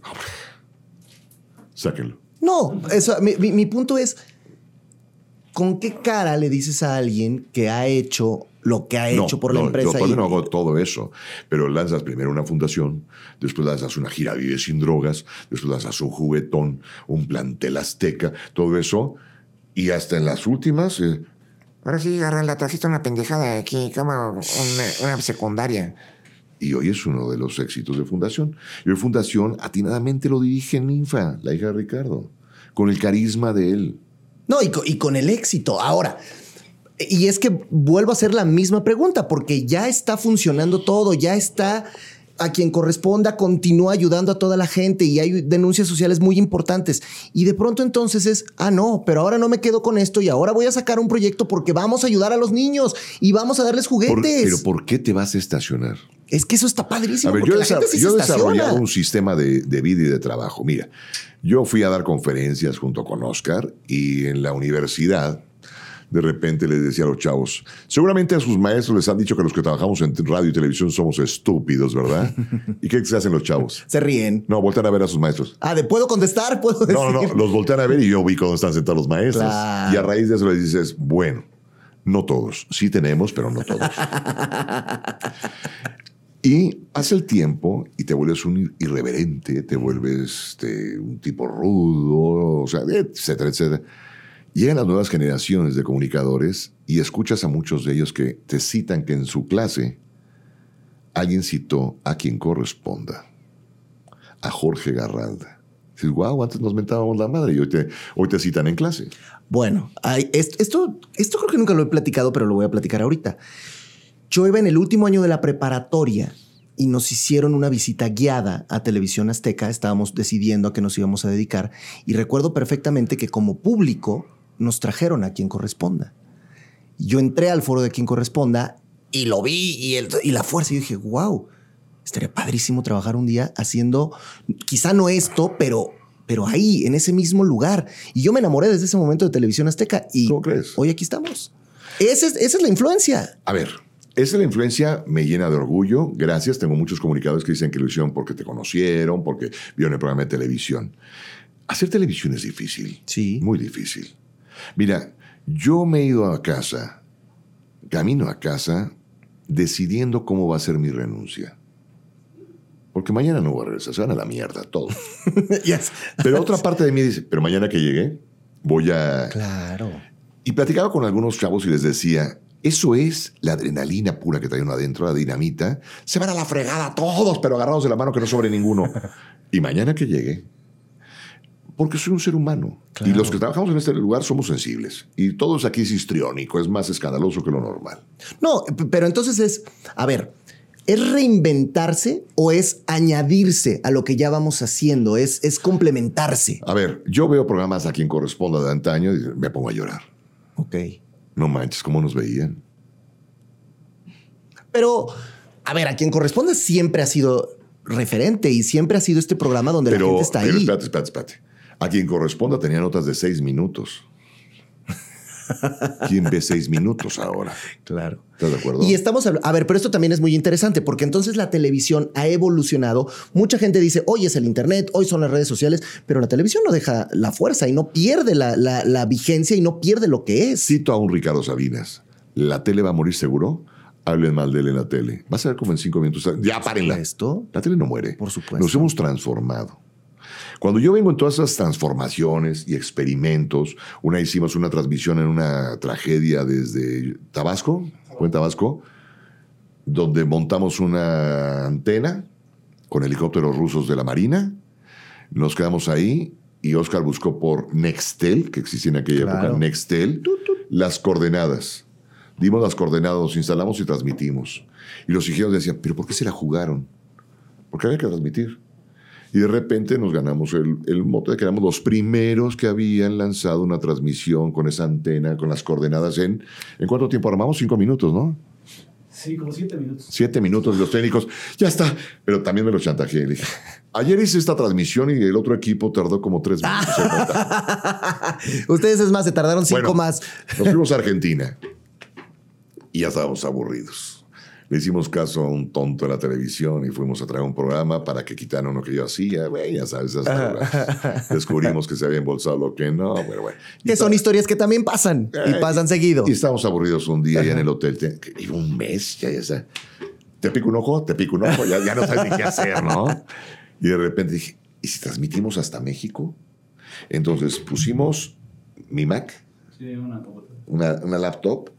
Sáquenlo. No, eso, mi, mi- mi punto es, ¿con qué cara le dices a alguien que ha hecho lo que ha hecho por la no, empresa? Yo y- no hago todo eso, pero lanzas primero una fundación, después lanzas una gira Vive sin drogas, después lanzas un juguetón, un plantel azteca, todo eso, y hasta en las últimas, eh, Ahora sí, la trajiste una pendejada aquí, como una, una secundaria. y hoy es uno de los éxitos de Fundación. Y hoy Fundación atinadamente lo dirige Ninfa, la hija de Ricardo, con el carisma de él. No, y con, y con el éxito. Ahora, y es que vuelvo a hacer la misma pregunta, porque ya está funcionando todo, ya está a quien corresponda, continúa ayudando a toda la gente y hay denuncias sociales muy importantes. Y de pronto entonces es, ah, no, pero ahora no me quedo con esto y ahora voy a sacar un proyecto porque vamos a ayudar a los niños y vamos a darles Por- juguetes. pero ¿por qué te vas a estacionar? es que eso está padrísimo. A ver, yo, la gente sí yo he desarrollado un sistema de, de vida y de trabajo. Mira, yo fui a dar conferencias junto con Oscar y en la universidad de repente les decía a los chavos, seguramente a sus maestros les han dicho que los que trabajamos en radio y televisión somos estúpidos, ¿verdad? ¿Y qué se hacen los chavos? Se ríen. No, voltean a ver a sus maestros. Ah, ¿de puedo contestar? ¿Puedo decir? No, no, no, los voltean a ver y yo vi cómo están sentados los maestros. Claro. Y a raíz de eso les dices, bueno, no todos, sí tenemos, pero no todos. y pasa el tiempo y te vuelves un irreverente, te vuelves este, un tipo rudo, o sea, etcétera, etcétera. Llegan las nuevas generaciones de comunicadores y escuchas a muchos de ellos que te citan que en su clase alguien citó a quien corresponda, a Jorge Garralda. Dices, wow, antes nos mentábamos la madre y hoy te, hoy te citan en clase. Bueno, esto, esto creo que nunca lo he platicado, pero lo voy a platicar ahorita. Yo iba en el último año de la preparatoria y nos hicieron una visita guiada a Televisión Azteca. Estábamos decidiendo a qué nos íbamos a dedicar. Y recuerdo perfectamente que como público nos trajeron a quien corresponda. Yo entré al foro de quien corresponda y lo vi y, el- y la fuerza. Y yo dije, wow, estaría padrísimo trabajar un día haciendo, quizá no esto, pero, pero ahí, en ese mismo lugar. Y yo me enamoré desde ese momento de Televisión Azteca. Y ¿Cómo crees? hoy aquí estamos. Esa es, esa es la influencia. A ver, esa la influencia me llena de orgullo. Gracias. Tengo muchos comunicadores que dicen que lo hicieron porque te conocieron, porque vieron el programa de televisión. Hacer televisión es difícil. Sí. Muy difícil. Mira, yo me he ido a casa, camino a casa, decidiendo cómo va a ser mi renuncia. Porque mañana no voy a regresar, se van a la mierda todos. Yes. Pero otra parte de mí dice, pero mañana que llegue, voy a... Claro. Y platicaba con algunos chavos y les decía, eso es la adrenalina pura que trae uno adentro, la dinamita. Se van a la fregada todos, pero agarrados de la mano que no sobre ninguno. y mañana que llegue, porque soy un ser humano. Claro. Y los que trabajamos en este lugar somos sensibles. Y todo es aquí es histriónico, es más escandaloso que lo normal. No, pero entonces es, a ver, ¿es reinventarse o es añadirse a lo que ya vamos haciendo? Es, es complementarse. A ver, yo veo programas a quien corresponda de antaño y me pongo a llorar. Ok. No manches, cómo nos veían. Pero, a ver, a quien corresponde siempre ha sido referente y siempre ha sido este programa donde la gente está pero ahí. espérate, espérate, espérate. A quien corresponda tenía notas de seis minutos. ¿Quién ve seis minutos ahora? Claro. ¿Estás de acuerdo? Y estamos habl- a ver, pero esto también es muy interesante porque entonces la televisión ha evolucionado. Mucha gente dice, hoy es el Internet, hoy son las redes sociales, pero la televisión no deja la fuerza y no pierde la, la- la vigencia y no pierde lo que es. Cito a un Ricardo Sabinas. ¿La tele va a morir seguro? Hablen mal de él en la tele. Vas a ver como en cinco minutos. Ya, párenla. Esto, La tele no muere. Por supuesto. Nos hemos transformado. Cuando yo vengo en todas esas transformaciones y experimentos, una hicimos una transmisión en una tragedia desde Tabasco, fue en Tabasco, donde montamos una antena con helicópteros rusos de la Marina, nos quedamos ahí y Oscar buscó por Nextel, que existía en aquella Claro. época, Nextel, las coordenadas. Dimos las coordenadas, nos instalamos y transmitimos. Y los ingenieros decían, ¿pero por qué se la jugaron? Porque había que transmitir. Y de repente nos ganamos el, el mote de que éramos los primeros que habían lanzado una transmisión con esa antena, con las coordenadas en... ¿En cuánto tiempo armamos? Cinco minutos, ¿no? Sí, como siete minutos. Siete minutos y los técnicos, ya está. Pero también me lo chantajeé. Le dije, ayer hice esta transmisión y el otro equipo tardó como tres minutos en montar". Ustedes es más, se tardaron cinco Bueno, más. Nos fuimos a Argentina y ya estábamos aburridos. Le hicimos caso a un tonto en la televisión y fuimos a traer un programa para que quitaran lo que yo hacía. Güey, ya sabes, hasta descubrimos que se había embolsado lo que no, pero bueno. Que son historias que también pasan y Eh, pasan seguido. Y estábamos aburridos un día ya en el hotel. Iba un mes, ya, ya está. Te pico un ojo, te pico un ojo, ya, ya no sabes ni qué hacer, ¿no? Y de repente dije, ¿y si transmitimos hasta México? Entonces pusimos mi Mac, Sí, una computadora. una, una laptop,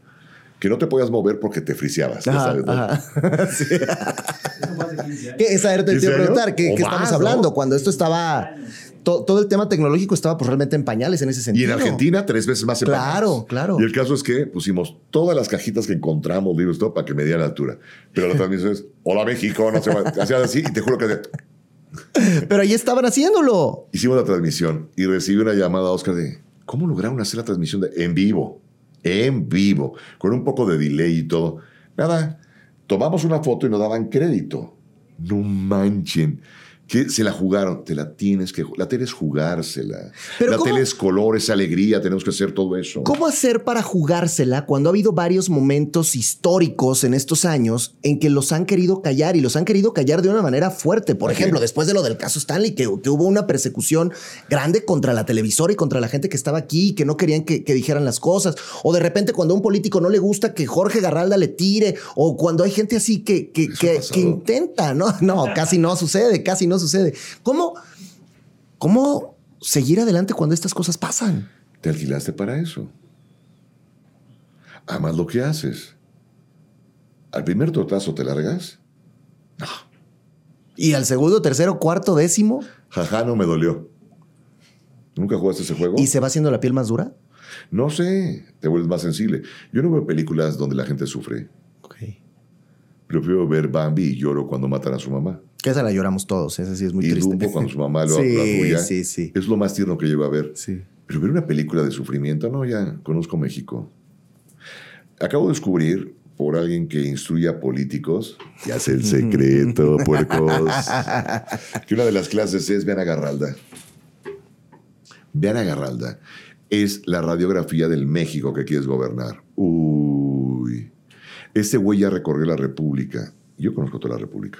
que no te podías mover porque te friseabas, Ajá, sabes, ajá. Sí. Eso fue hace 15 años. Que esa era te ¿En iba a preguntar, ¿qué, qué estamos hablando? ¿no? Cuando esto estaba. to- todo el tema tecnológico estaba pues, realmente en pañales en ese Y sentido. en Argentina, tres veces más Claro, separados. claro. Y el caso es que pusimos todas las cajitas que encontramos, libros, todo, para que me la altura. Pero la transmisión es, hola México, no sé, hacías así, y te juro que Pero ahí estaban haciéndolo. hicimos la transmisión y recibí una llamada a Oscar de, ¿cómo lograron hacer la transmisión de, en vivo? En vivo, con un poco de delay y todo. Nada, tomamos una foto y nos daban crédito. No manchen. Que se la jugaron, te la tienes que La tele es jugársela. Pero la tele es color, es alegría, tenemos que hacer todo eso. ¿Cómo hacer para jugársela cuando ha habido varios momentos históricos en estos años en que los han querido callar y los han querido callar de una manera fuerte? Por ejemplo, después de lo del caso Stanley, que, que hubo una persecución grande contra la televisora y contra la gente que estaba aquí y que no querían que, que dijeran las cosas. O de repente cuando a un político no le gusta que Jorge Garralda le tire. O cuando hay gente así que, que, que intenta. No, no, casi no sucede, casi no sucede. ¿Cómo, ¿Cómo seguir adelante cuando estas cosas pasan? Te alquilaste para eso. Amas lo que haces. Al primer tortazo te largas. Y al segundo, tercero, cuarto, décimo, Jaja, no me dolió. ¿Nunca jugaste ese juego? y se va haciendo la piel más dura. No sé, te vuelves más sensible. Yo no veo películas donde la gente sufre. Prefiero ver Bambi y lloro cuando matan a su mamá. Que esa la lloramos todos, esa sí es muy y triste. Dumbo cuando su mamá lo Sí, sí, sí. Es lo más tierno que llevo a ver. Sí. Pero ver una película de sufrimiento, no, ya conozco México. Acabo de descubrir por alguien que instruye a políticos, ya sé el secreto, puercos, que una de las clases es vean a Garralda. Vean a Garralda. Es la radiografía del México que quieres gobernar. Uy. Ese güey ya recorrió la República. Yo conozco toda la República.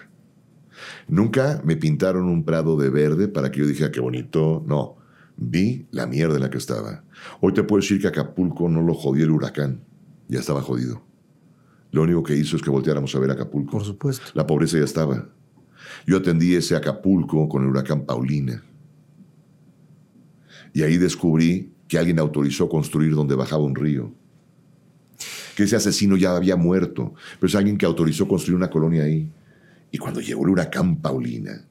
Nunca me pintaron un prado de verde para que yo dijera qué bonito. No, vi la mierda en la que estaba. Hoy te puedo decir que Acapulco no lo jodió el huracán. Ya estaba jodido. Lo único que hizo es que volteáramos a ver Acapulco. Por supuesto. La pobreza ya estaba. Yo atendí ese Acapulco con el huracán Paulina. Y ahí descubrí que alguien autorizó construir donde bajaba un río. Que ese asesino ya había muerto, pero es alguien que autorizó construir una colonia ahí. Y cuando llegó el huracán Paulina,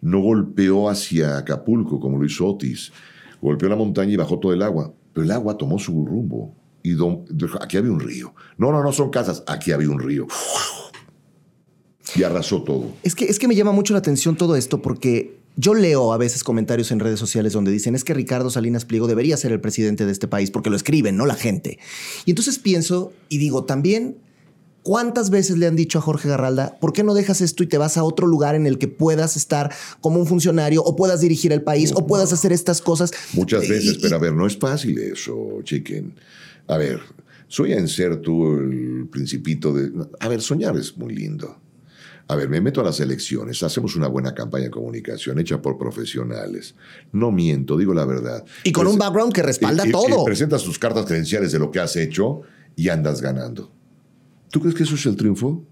no golpeó hacia Acapulco como lo hizo Otis. Golpeó la montaña y bajó todo el agua. Pero el agua tomó su rumbo. Y don- aquí había un río. No, no, no son casas. Aquí había un río. Y arrasó todo. Es que, es que me llama mucho la atención todo esto porque yo leo a veces comentarios en redes sociales donde dicen es que Ricardo Salinas Pliego debería ser el presidente de este país porque lo escriben, no la gente. Y entonces pienso y digo también, ¿cuántas veces le han dicho a Jorge Garralda, ¿por qué no dejas esto y te vas a otro lugar en el que puedas estar como un funcionario o puedas dirigir el país o puedas hacer estas cosas? Muchas veces, y- pero a ver, no es fácil eso, chicken. A ver, soy en ser tú el principito de... A ver, soñar es muy lindo. A ver, me meto a las elecciones, hacemos una buena campaña de comunicación hecha por profesionales. No miento, digo la verdad. Y con Pues- un background que respalda y- y- y todo. presentas tus cartas credenciales de lo que has hecho y andas ganando. ¿Tú crees que eso es el triunfo?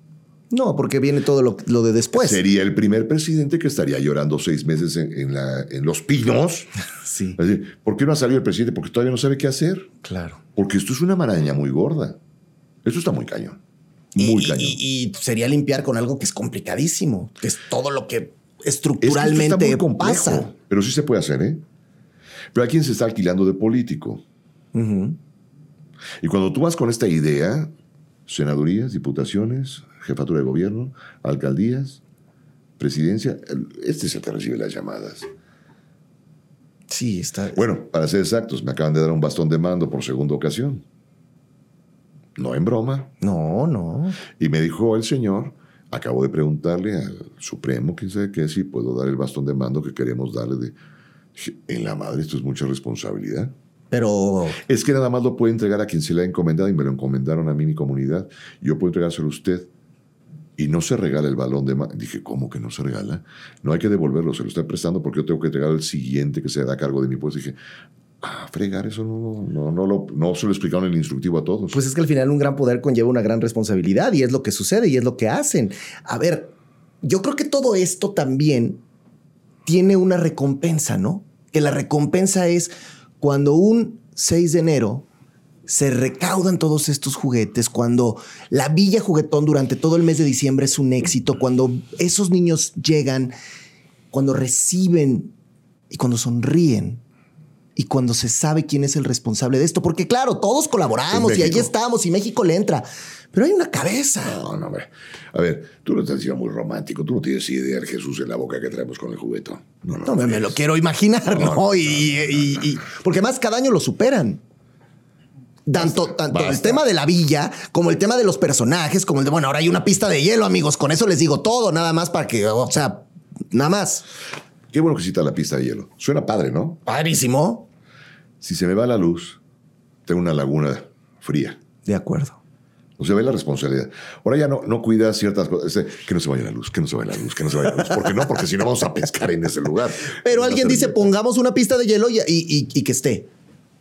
No, porque viene todo lo, lo de después. Sería el primer presidente que estaría llorando seis meses en, en la- en los pinos. Sí, Así, ¿Por qué no ha salido el presidente? Porque todavía no sabe qué hacer. claro. Porque esto es una maraña muy gorda. Esto está muy cañón. Muy y, cañón. y- y sería limpiar con algo que es complicadísimo, que es todo lo que Es que estructuralmente está muy complejo, pasa. Pero sí se puede hacer, ¿eh? Pero hay quien se está alquilando de político. Y cuando tú vas con esta idea, senadurías, diputaciones, jefatura de gobierno, alcaldías, presidencia, este es el que recibe las llamadas. Sí, está. Bueno, para ser exactos, me acaban de dar un bastón de mando por segunda ocasión. No en broma. No, no. Y me dijo el señor, acabo de preguntarle al Supremo, quién sabe qué, si puedo dar el bastón de mando que queremos darle de... En la madre, esto es mucha responsabilidad. Pero Es que nada más lo puede entregar a quien se le ha encomendado y me lo encomendaron a mí, mi comunidad. Yo puedo entregárselo a usted. Y no se regala el balón de. Dije, ¿cómo que no se regala? No hay que devolverlo, se lo estoy prestando porque yo tengo que entregar al siguiente que se da cargo de mi puesto. Dije, ah, fregar, eso no, no, no, lo, no se lo explicaron en el instructivo a todos. pues es que al final un gran poder conlleva una gran responsabilidad y es lo que sucede y es lo que hacen. A ver, yo creo que todo esto también tiene una recompensa, ¿no? Que la recompensa es cuando un 6 de enero se recaudan todos estos juguetes, cuando la Villa Juguetón durante todo el mes de diciembre es un éxito, cuando esos niños llegan, cuando reciben y cuando sonríen y cuando se sabe quién es el responsable de esto, porque claro, todos colaboramos y ahí estamos y México le entra, pero hay una cabeza. No, no, a ver. A ver, tú lo estás diciendo muy romántico. Tú no tienes idea del Jesús en la boca que traemos con el jugueto. No, no. No, me, me lo quiero imaginar, ¿no? No, y, y- y- porque más cada año lo superan. Tanto, tanto el tema de la villa, como el tema de los personajes, como el de, bueno, ahora hay una pista de hielo, amigos. Con eso les digo todo, nada más para que, o sea, nada más. Qué bueno que cita la pista de hielo. Suena padre, ¿no? Padrísimo. Si se me va la luz, tengo una laguna fría. De acuerdo. O sea, ve la responsabilidad. Ahora ya no, no cuidas ciertas cosas. Este, Que no se vaya la luz, que no se vaya la luz, que no se vaya la luz. ¿Por qué no? Porque si no vamos a pescar en ese lugar. Pero alguien dice, bien. pongamos una pista de hielo y, y- y- y que esté.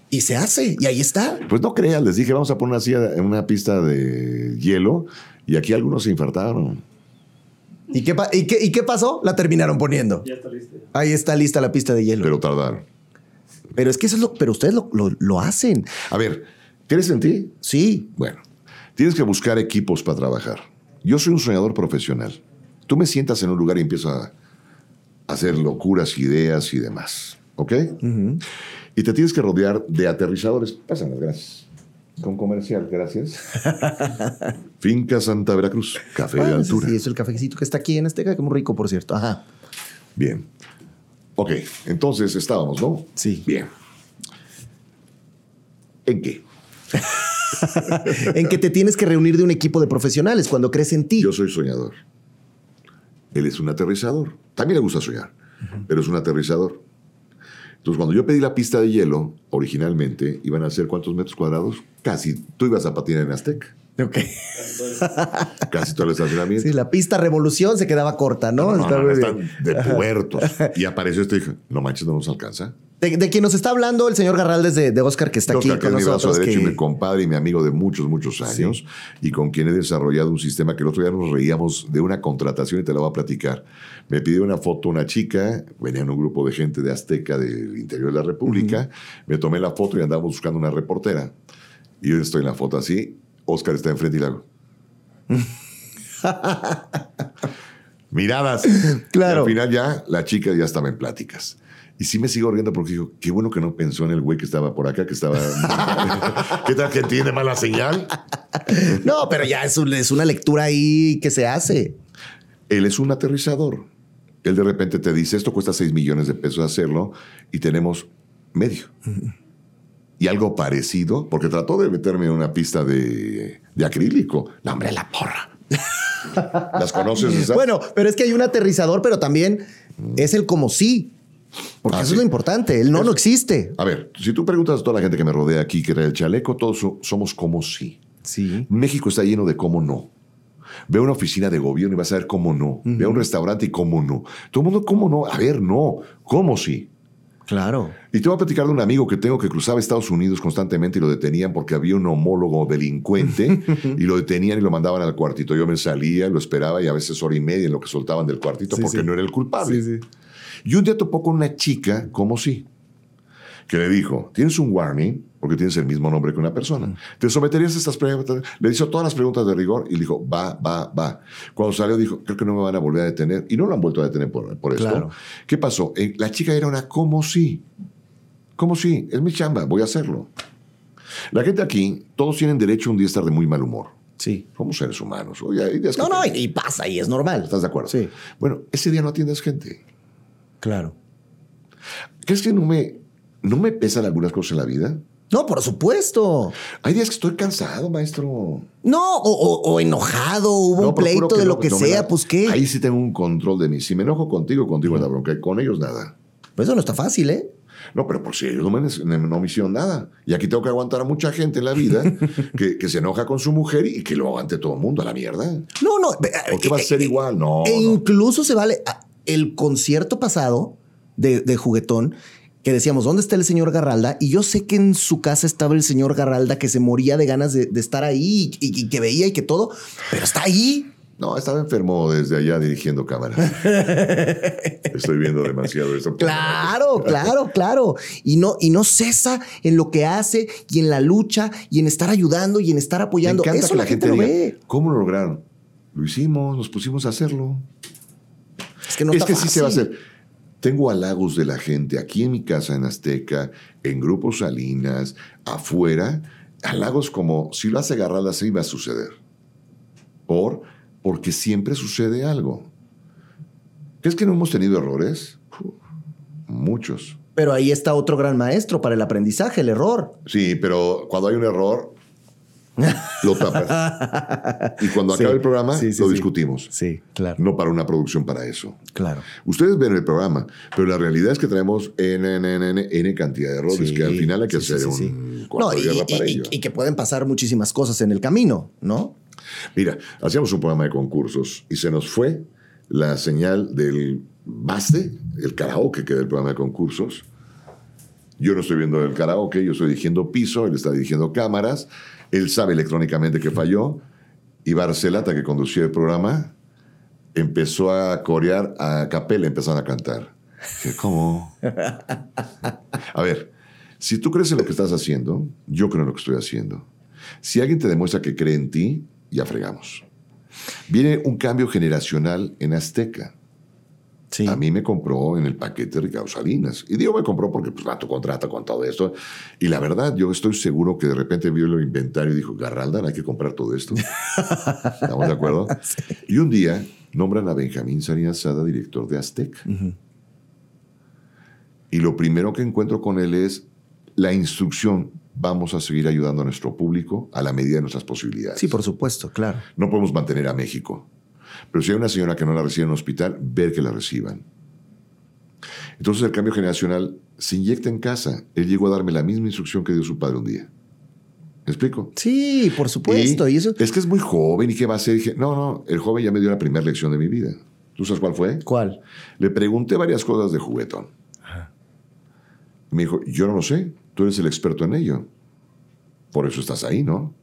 Y se hace, y ahí está. Pues no creas, les dije, vamos a poner una, silla- una pista de hielo y aquí algunos se infartaron. ¿Y qué, y qué- y qué pasó? La terminaron poniendo. Ya está listo. Ahí está lista la pista de hielo. Pero, Pero tardaron. es que eso es lo, pero ustedes lo, lo- lo hacen. A ver, ¿crees en ti? Sí. Bueno, tienes que buscar equipos para trabajar. Yo soy un soñador profesional. Tú me sientas en un lugar y empiezo a hacer locuras, ideas y demás. ¿Ok? Y te tienes que rodear de aterrizadores. Pásalas, gracias. Con comercial, gracias. Finca Santa Veracruz, café de Ah, altura. Sí, es el cafecito que está aquí en este que muy rico, por cierto. Ajá. Bien. Ok, entonces estábamos, ¿no? Sí. Bien. ¿En qué? en que te tienes que reunir de un equipo de profesionales cuando crees en ti. Yo soy soñador. Él es un aterrizador. También le gusta soñar, pero es un aterrizador. Entonces, cuando yo pedí la pista de hielo, originalmente iban a ser cuántos metros cuadrados? Casi. Tú ibas a patinar en Azteca. Ok. Casi todo el estacionamiento. Sí, la pista Revolución se quedaba corta, ¿no? No, Está no, muy están bien. de puertos. Y apareció esto y dije, no manches, no nos alcanza. De, de quien nos está hablando el señor Garraldes de, de Oscar, que está Oscar, aquí que es con mi brazo nosotros. derecho y que- mi compadre y mi amigo de muchos, muchos años, y con quien he desarrollado un sistema que el otro día nos reíamos de una contratación y te la voy a platicar. Me pidió una foto una chica, venía en un grupo de gente de Azteca del interior de la República, me tomé la foto y andábamos buscando una reportera. Y yo estoy en la foto así, Oscar está enfrente y le hago. Miradas. Claro. Y al final ya la chica ya estaba en pláticas. Y sí me sigo riendo porque digo, qué bueno que no pensó en el güey que estaba por acá, que estaba... ¿Qué tal que tiene mala señal? No, pero ya es, un- es una lectura ahí que se hace. Él es un aterrizador. Él de repente te dice, esto cuesta 6 millones de pesos hacerlo y tenemos medio. Y algo parecido, porque trató de meterme en una pista de, de acrílico. No, hombre, la porra. ¿Las conoces esas? Bueno, pero es que hay un aterrizador, pero también es el como sí. Porque Ah, eso sí. es lo importante. El no no existe. A ver, si tú preguntas a toda la gente que me rodea aquí que era el chaleco, todos so- somos como sí. Sí. México está lleno de cómo no. Ve a una oficina de gobierno y vas a ver cómo no. Ve a un restaurante y cómo no. Todo el mundo, ¿cómo no? A ver, no. ¿Cómo sí? Claro. Y te voy a platicar de un amigo que tengo que cruzaba Estados Unidos constantemente y lo detenían porque había un homólogo delincuente y lo detenían y lo mandaban al cuartito. Yo me salía, lo esperaba y a veces hora y media en lo que soltaban del cuartito Sí, porque sí. no era el culpable. Sí. Y un día topó con una chica, como sí, que le dijo, tienes un warning porque tienes el mismo nombre que una persona. ¿Te someterías a estas preguntas? Le hizo todas las preguntas de rigor y le dijo, va, va, va. Cuando salió dijo, creo que no me van a volver a detener. Y no lo han vuelto a detener por, por esto. Claro. ¿Qué pasó? Eh, la chica era una como sí. Como sí, es mi chamba, voy a hacerlo. La gente aquí, todos tienen derecho a un día a estar de muy mal humor. Sí. Somos seres humanos. Oye, hay días que No, no, y pasa y es normal. ¿Estás de acuerdo? Sí. Bueno, ese día no atiendes gente. Claro. ¿Crees que no me, no me pesan algunas cosas en la vida? No, por supuesto. Hay días que estoy cansado, maestro. No, o, o- o enojado, hubo No, un pleito de no, lo que no sea, da- pues qué. Ahí sí tengo un control de mí. Si me enojo contigo, contigo es la bronca. Con ellos nada. Pues eso no está fácil, ¿eh? No, pero por si ellos no me, no me hicieron nada. Y aquí tengo que aguantar a mucha gente en la vida que, que se enoja con su mujer y que lo aguante todo el mundo a la mierda. No, no. ¿Por qué va a ser igual? No. E incluso se vale ah, el concierto pasado de, de juguetón que decíamos, ¿dónde está el señor Garralda? Y yo sé que en su casa estaba el señor Garralda que se moría de ganas de, de estar ahí y, y que veía y que todo, pero está ahí. No, estaba enfermo desde allá dirigiendo cámaras. Estoy viendo demasiado esto. Claro, claro, claro. Y no, y no cesa en lo que hace y en la lucha y en estar ayudando y en estar Me apoyando. encanta Eso que la, gente, gente lo diga, ve. ¿cómo lo lograron? Lo hicimos, nos pusimos a hacerlo. Es que no es está que sí se va a hacer. Tengo halagos de la gente aquí en mi casa en Azteca, en Grupo Salinas, afuera. Halagos como si lo hace Garralda, sí va a suceder. Por, porque siempre sucede algo. ¿Crees que no hemos tenido errores? Uf, muchos. Pero ahí está otro gran maestro para el aprendizaje, el error. Sí, pero cuando hay un error, lo tapas. y cuando Sí, acabe el programa, sí, sí, lo discutimos. Sí, claro. No para una producción para eso. Claro. Ustedes ven el programa, pero la realidad es que traemos N, N, N, N, N cantidad de errores que al final hay que hacer un No, y, y- para y- ello. y que pueden pasar muchísimas cosas en el camino, ¿no? Mira, hacíamos un programa de concursos y se nos fue la señal del baste, el karaoke que era el programa de concursos. Yo no estoy viendo el karaoke, yo estoy dirigiendo piso, él está dirigiendo cámaras, él sabe electrónicamente que falló y Barcelata, que conducía el programa, empezó a corear a capela, empezaron a cantar. Dije, ¿Cómo? A ver, si tú crees en lo que estás haciendo, yo creo en lo que estoy haciendo. Si alguien te demuestra que cree en ti, ya fregamos. Viene un cambio generacional en Azteca. Sí. A mí me compró en el paquete Ricardo Salinas. Y digo, me compró porque pues tu contrata con todo esto. Y la verdad, yo estoy seguro que de repente vio el inventario y dijo, Garralda, hay que comprar todo esto. ¿Estamos de acuerdo? Y un día nombran a Benjamín Salinas Sada director de Azteca. Y lo primero que encuentro con él es la instrucción. Vamos a seguir ayudando a nuestro público a la medida de nuestras posibilidades. Sí, por supuesto, claro. No podemos mantener a México. Pero si hay una señora que no la recibe en un hospital, ver que la reciban. Entonces el cambio generacional se inyecta en casa. Él llegó a darme la misma instrucción que dio su padre un día. ¿Me explico? Sí, por supuesto. Y, eso. Es que es muy joven y qué va a hacer. dije, no, no, el joven ya me dio la primera lección de mi vida. ¿Tú sabes cuál fue? ¿Cuál? Le pregunté varias cosas de juguetón. Me dijo, yo no lo sé, tú eres el experto en ello. Por eso estás ahí, ¿no?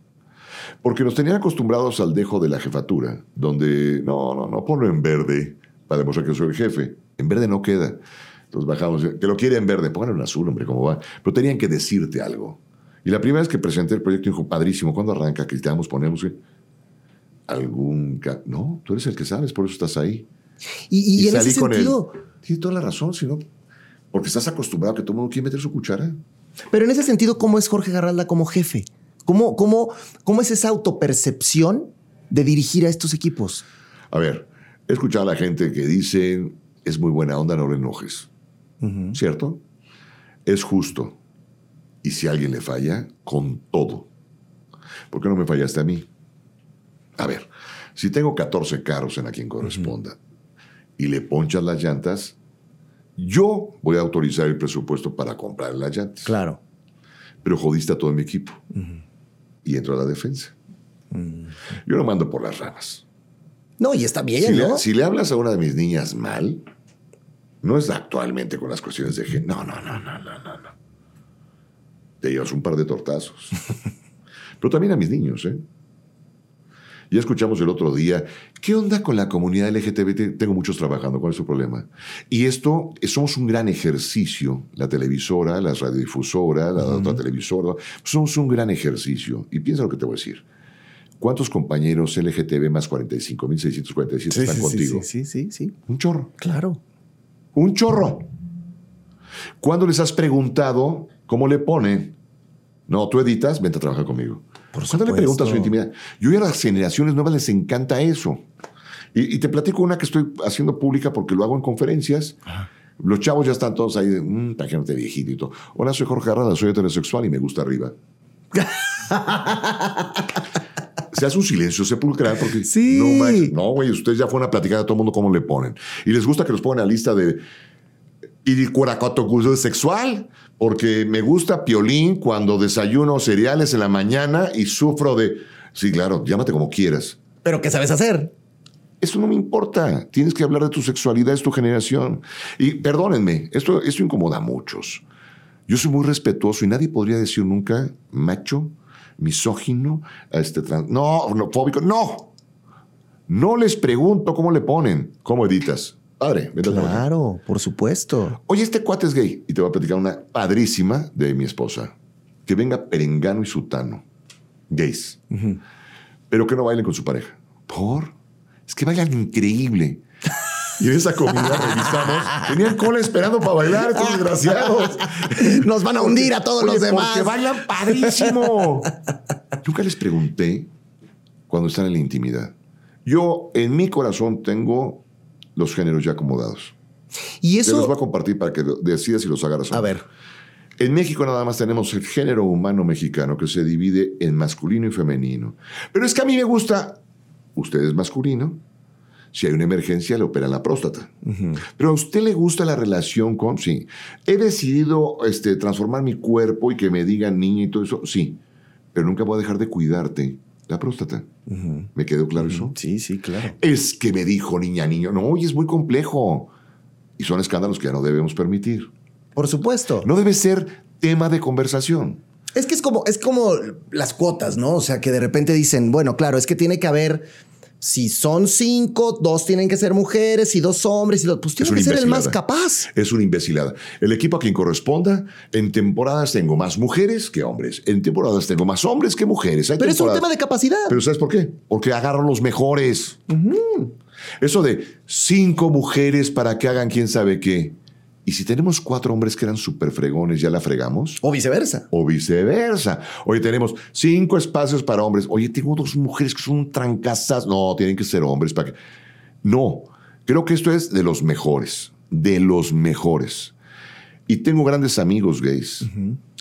Porque nos tenían acostumbrados al dejo de la jefatura, donde, no, no, no, ponlo en verde para demostrar que soy el jefe. En verde no queda. Entonces bajamos, que lo quiere en verde, pónganlo en azul, hombre, ¿cómo va? Pero tenían que decirte algo. Y la primera vez que presenté el proyecto, dijo, padrísimo, ¿cuándo arranca? Quitamos, ponemos. Algún. No, tú eres el que sabes, por eso estás ahí. Y, y, en salí ese con sentido. él. Tienes toda la razón, si no. Porque estás acostumbrado a que todo el mundo quiere meter su cuchara. Pero en ese sentido, ¿cómo es Jorge Garralda como jefe? ¿Cómo, cómo, cómo es esa autopercepción de dirigir a estos equipos? A ver, he escuchado a la gente que dice, es muy buena onda, no le enojes. ¿Cierto? Es justo. Y si alguien le falla, con todo. ¿Por qué no me fallaste a mí? A ver, si tengo 14 carros en a quien corresponda y le ponchas las llantas, yo voy a autorizar el presupuesto para comprar las llantas. Claro. Pero jodiste a todo mi equipo. Y entro a la defensa. Yo no mando por las ramas. No, y está bien, Si, ¿no? le, si le hablas a una de mis niñas mal, no es actualmente con las cuestiones de género. No, no, no, no, no, no, no. Te llevas un par de tortazos. Pero también a mis niños, ¿eh? Ya escuchamos el otro día, ¿qué onda con la comunidad LGTB? Tengo muchos trabajando, ¿cuál es su problema? Y esto, eh, somos un gran ejercicio, la televisora, la radiodifusora, la otra televisora, somos un gran ejercicio. Y piensa lo que te voy a decir. ¿Cuántos compañeros LGTB más 45.647 están contigo? sí, sí, sí. Un chorro. Claro. Un chorro. ¿Cuándo les has preguntado cómo le ponen? No, tú editas, vente a trabajar conmigo. Por ¿Cuándo le preguntas su intimidad? Yo y a las generaciones nuevas les encanta eso. Y, y te platico una que estoy haciendo pública porque lo hago en conferencias. Los chavos ya están todos ahí, mmm, imagínate viejito y todo. Hola, soy Jorge Arrada, soy heterosexual y me gusta arriba. Se hace un silencio sepulcral porque Sí. no manches, no, güey, ustedes ya fueron a platicar a todo el mundo cómo le ponen. Y les gusta que los pongan a la lista de y cuaracoto sexual, porque me gusta piolín cuando desayuno cereales en la mañana y sufro de. Sí, claro, llámate como quieras. Pero ¿qué sabes hacer? Eso no me importa. Tienes que hablar de tu sexualidad, es tu generación. Y perdónenme, esto, esto incomoda a muchos. Yo soy muy respetuoso y nadie podría decir nunca macho, misógino, este, trans- no, homofóbico. No. No les pregunto cómo le ponen. ¿Cómo editas? Padre, vete a. Claro, por supuesto. Oye, este cuate es gay. Y te voy a platicar una padrísima de mi esposa. Que venga Perengano y Sutano. Gays. Pero que no bailen con su pareja. ¿Por? Es que bailan increíble. Y en esa comida revisamos. Tenían cola esperando para bailar estos desgraciados. Nos van a hundir a todos Oye, los demás. Porque bailan padrísimo. Nunca les pregunté cuando están en la intimidad. Yo, en mi corazón, tengo los géneros ya acomodados. Y Te los voy a eso, compartir para que decidas si los agarras. o no. a ver, En México nada más tenemos el género humano mexicano que se divide en masculino y femenino. Pero es que a mí me gusta, usted es masculino, si hay una emergencia le operan la próstata. Pero a usted le gusta la relación con, sí, he decidido este, transformar mi cuerpo y que me digan niña y todo eso, sí, pero nunca voy a dejar de cuidarte la próstata. ¿Me quedó claro eso? sí, sí, claro. Es que me dijo niña, niño. No, oye, es muy complejo. Y son escándalos que ya no debemos permitir. Por supuesto. No debe ser tema de conversación. Es que es como, es como las cuotas, ¿no? O sea, que de repente dicen, bueno, claro, es que tiene que haber si son cinco, dos tienen que ser mujeres y dos hombres, y dos, pues tiene que ser el más capaz. Es una imbecilada. El equipo a quien corresponda, en temporadas tengo más mujeres que hombres. En temporadas tengo más hombres que mujeres. Hay Pero es un tema de capacidad. Pero ¿sabes por qué? Porque agarro los mejores. Eso de cinco mujeres para que hagan quién sabe qué. Y si tenemos cuatro hombres que eran súper fregones, ¿ya la fregamos? o viceversa. O viceversa. Oye, tenemos cinco espacios para hombres. Oye, tengo dos mujeres que son trancasas. No, tienen que ser hombres para que. No, creo que esto es de los mejores. De los mejores. Y tengo grandes amigos gays.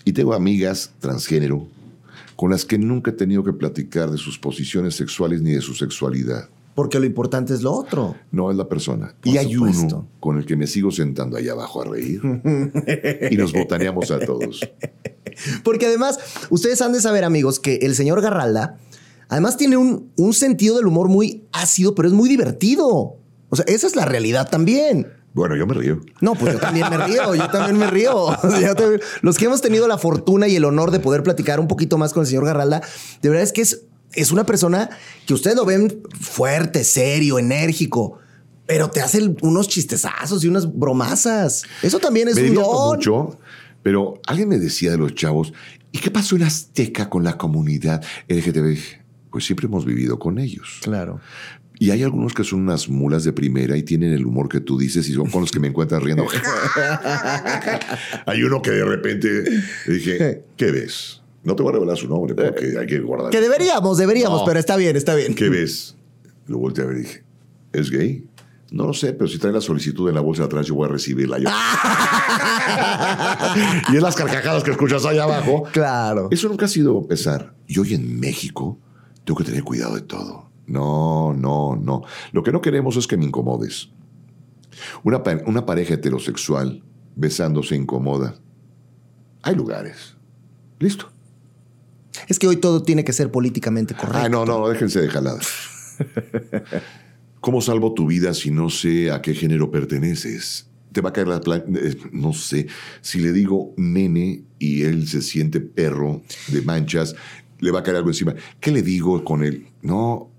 Y tengo amigas transgénero con las que nunca he tenido que platicar de sus posiciones sexuales ni de su sexualidad. Porque lo importante es lo otro. No es la persona. Por y hay supuesto. uno con el que me sigo sentando ahí abajo a reír. y nos botaneamos a todos. Porque además, ustedes han de saber, amigos, que el señor Garralda, además tiene un, un sentido del humor muy ácido, pero es muy divertido. O sea, esa es la realidad también. Bueno, yo me río. No, pues yo también me río, yo también me río. Los que hemos tenido la fortuna y el honor de poder platicar un poquito más con el señor Garralda, de verdad es que es, es una persona que ustedes lo ven fuerte, serio, enérgico, pero te hace unos chistezazos y unas bromazas. Eso también es me un don. mucho, pero alguien me decía de los chavos, ¿y qué pasó en Azteca con la comunidad LGTB? Pues siempre hemos vivido con ellos. Claro. Y hay algunos que son unas mulas de primera y tienen el humor que tú dices y son con los que me encuentras riendo. hay uno que de repente dije, ¿qué ves? No te voy a revelar su nombre porque hay que guardar. Que deberíamos, deberíamos, No. pero está bien, está bien. ¿Qué ves? Lo volteé a ver y dije, ¿es gay? No lo sé, pero si trae la solicitud en la bolsa de atrás, yo voy a recibirla. Yo. y es las carcajadas que escuchas allá abajo. Claro. Eso nunca ha sido pesar. Y hoy en México tengo que tener cuidado de todo. No, no, no. Lo que no queremos es que me incomodes. Una, una pareja heterosexual besándose incomoda. Hay lugares. Listo. Es que hoy todo tiene que ser políticamente correcto. Ah, no, no, déjense de jaladas. ¿Cómo salvo tu vida si no sé a qué género perteneces? Te va a caer la plan- eh, no sé, si le digo nene y él se siente perro de manchas, le va a caer algo encima. ¿Qué le digo con él? No,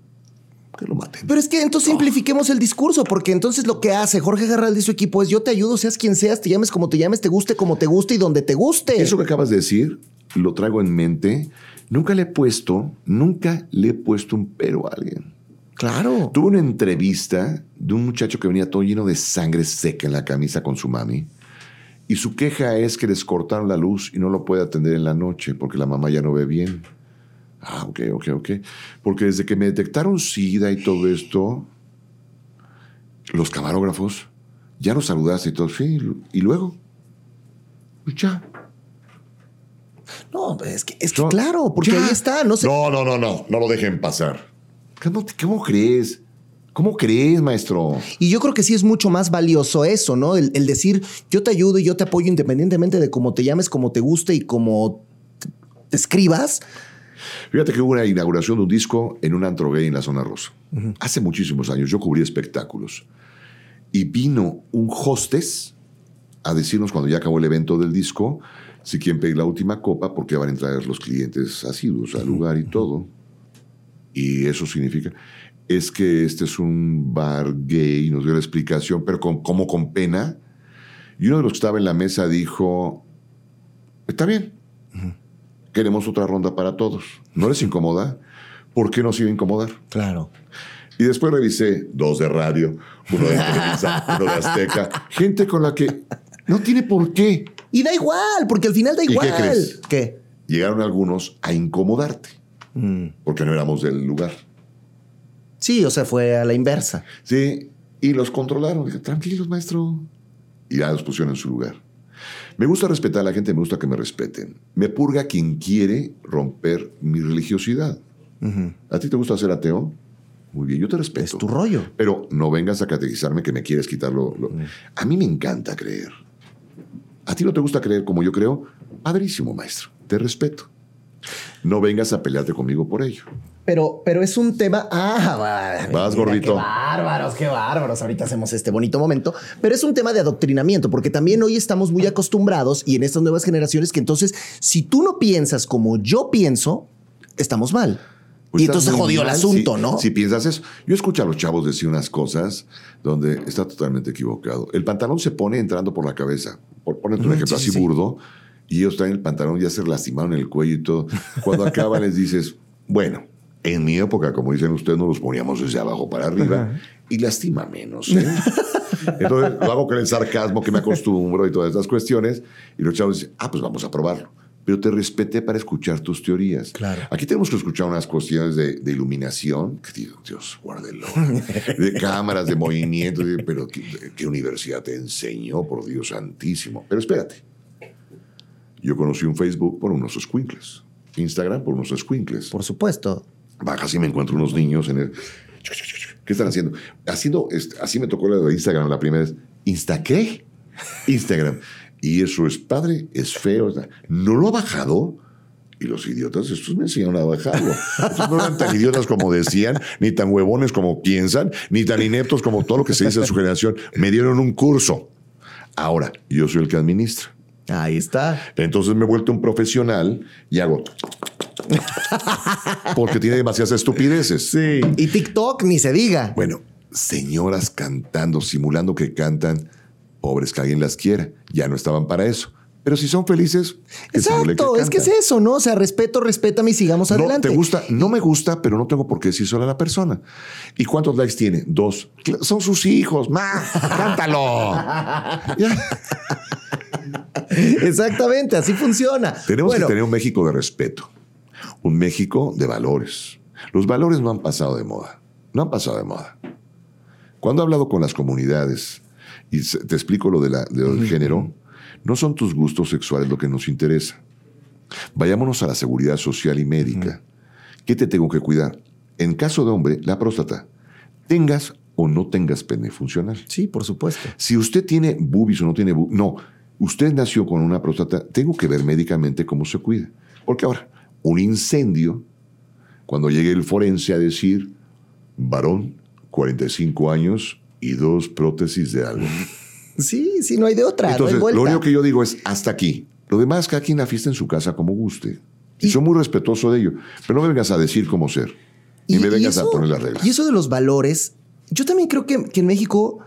que lo maten. Pero es que entonces simplifiquemos el discurso, porque entonces lo que hace Jorge Garralda y su equipo es yo te ayudo, seas quien seas, te llames como te llames, te guste como te guste y donde te guste. Eso que acabas de decir, lo traigo en mente. Nunca le he puesto, nunca le he puesto un pero a alguien. Claro. Tuve una entrevista de un muchacho que venía todo lleno de sangre seca en la camisa con su mami. Y su queja es que les cortaron la luz y no lo puede atender en la noche porque la mamá ya no ve bien. Ah, ok, ok, ok. Porque desde que me detectaron SIDA y todo esto, los camarógrafos, ya los saludaste y todo, sí, y luego, pues ya. No, es que, es que No, claro, porque ya. ahí está, no sé. No, no, no, no, no lo dejen pasar. ¿Cómo, cómo crees? ¿Cómo crees, maestro? Y yo creo que sí es mucho más valioso eso, ¿no? El, el decir yo te ayudo y yo te apoyo independientemente de cómo te llames, cómo te guste y cómo te- escribas. Fíjate que hubo una inauguración de un disco en un antro gay en la zona rosa. Hace muchísimos años yo cubrí espectáculos. Y vino un hostess a decirnos cuando ya acabó el evento del disco si quieren pedir la última copa porque van a entrar los clientes asiduos al lugar y todo. Y eso significa, es que este es un bar gay, nos dio la explicación, pero con, como con pena. Y uno de los que estaba en la mesa dijo, está bien, queremos otra ronda para todos. ¿No les incomoda? ¿Por qué nos iba a incomodar? Claro. Y después revisé dos de radio, uno de Televisa, uno de Azteca. Gente con la que no tiene por qué. Y da igual, porque al final da qué igual. crees? ¿Qué? Llegaron algunos a incomodarte, porque no éramos del lugar. Sí, o sea, fue a la inversa. Sí, y los controlaron. Dije, tranquilos, maestro. Y ya los pusieron en su lugar. Me gusta respetar a la gente, me gusta que me respeten. Me purga quien quiere romper mi religiosidad. ¿A ti te gusta ser ateo? Muy bien, yo te respeto. Es tu rollo. Pero no vengas a catequizarme que me quieres quitar lo... lo- A mí me encanta creer. ¿A ti no te gusta creer como yo creo? Padrísimo, maestro. Te respeto. No vengas a pelearte conmigo por ello. Pero, pero es un tema. Ah, va- Vas, mira, gordito. Qué bárbaros, qué bárbaros. Ahorita hacemos este bonito momento. Pero es un tema de adoctrinamiento, porque también hoy estamos muy acostumbrados y en estas nuevas generaciones que entonces, si tú no piensas como yo pienso, estamos mal. Pues y entonces jodió el asunto, si- ¿no? Si piensas eso. Yo escucho a los chavos decir unas cosas donde está totalmente equivocado. El pantalón se pone entrando por la cabeza. Por ponerte un ejemplo sí, sí, así sí. burdo. Y ellos traen el pantalón, ya se lastimaron el cuello y todo. Cuando acaba les dices, bueno, en mi época, como dicen ustedes, nos los poníamos desde abajo para arriba y lastima menos. ¿eh? Entonces lo hago con el sarcasmo que me acostumbro y todas estas cuestiones. Y los chavos dicen, ah, pues vamos a probarlo. Pero te respeté para escuchar tus teorías. Claro. Aquí tenemos que escuchar unas cuestiones de, de iluminación. Que digo, Dios, guárdelo. De cámaras, de movimiento. de- Pero ¿qué, qué universidad te enseñó, por Dios santísimo? Pero espérate. Yo conocí un Facebook por unos squinkles. Instagram por unos squinkles. Por supuesto. Bajas y me encuentro unos niños en el... ¿Qué están haciendo? Haciendo, así me tocó la de Instagram la primera vez. ¿Insta qué? Instagram. Y eso es padre, es feo. ¿No lo ha bajado? Y los idiotas, estos me enseñaron a bajarlo. Estos no eran tan idiotas como decían, ni tan huevones como piensan, ni tan ineptos como todo lo que se dice en su generación. Me dieron un curso. Ahora, yo soy el que administra. Ahí está. Entonces me he vuelto un profesional y hago. Porque tiene demasiadas estupideces. Sí. Y TikTok ni se diga. Bueno, señoras cantando, simulando que cantan, pobres que alguien las quiera. Ya no estaban para eso. Pero si son felices, que Exacto, es que es eso, ¿no? O sea, respeto, respétame y sigamos No, adelante. te gusta, no me gusta, pero no tengo por qué decir solo a la persona. ¿Y cuántos likes tiene? Dos. Son sus hijos. ¡Ma! ¡Cántalo! Exactamente, así funciona. Tenemos bueno, que tener un México de respeto, un México de valores. Los valores no han pasado de moda, no han pasado de moda. Cuando he hablado con las comunidades, y te explico lo, de la- de lo del género, no son tus gustos sexuales lo que nos interesa. Vayámonos a la seguridad social y médica. ¿Qué te tengo que cuidar? En caso de hombre, la próstata. Tengas o no tengas pene funcional. Sí, por supuesto. Si usted tiene boobies o no tiene boobies, no. Usted nació con una próstata, tengo que ver médicamente cómo se cuida. Porque ahora, un incendio, cuando llegue el forense a decir, varón, 45 años y dos prótesis de algo. Sí, sí, no hay de otra. Entonces, no hay vuelta. lo único que yo digo es hasta aquí. Lo demás, cada quien la fiesta en su casa como guste. Y, Y- soy muy respetuoso de ello. Pero no me vengas a decir cómo ser. Y, me vengas a poner las reglas. Y eso de los valores, yo también creo que, que en México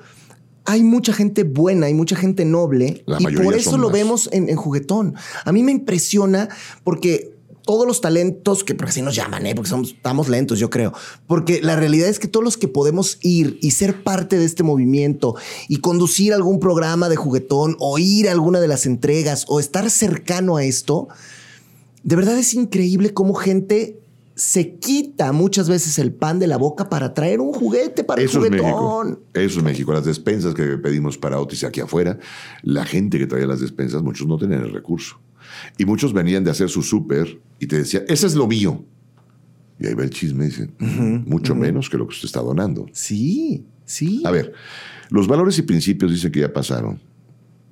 hay mucha gente buena, hay mucha gente noble. La y por eso lo más. vemos en, en Juguetón. A mí me impresiona porque todos los talentos, que porque así nos llaman, ¿eh? porque somos, estamos lentos, yo creo. Porque la realidad es que todos los que podemos ir y ser parte de este movimiento y conducir algún programa de juguetón o ir a alguna de las entregas o estar cercano a esto, de verdad es increíble cómo gente se quita muchas veces el pan de la boca para traer un juguete para Eso el es juguetón. México. Eso es México. Las despensas que pedimos para Otis aquí afuera, la gente que traía las despensas, muchos no tenían el recurso. Y muchos venían de hacer su súper y te decían, ese es lo mío. Y ahí va el chisme, dicen, mucho menos que lo que usted está donando. Sí, sí. A ver, los valores y principios dicen que ya pasaron.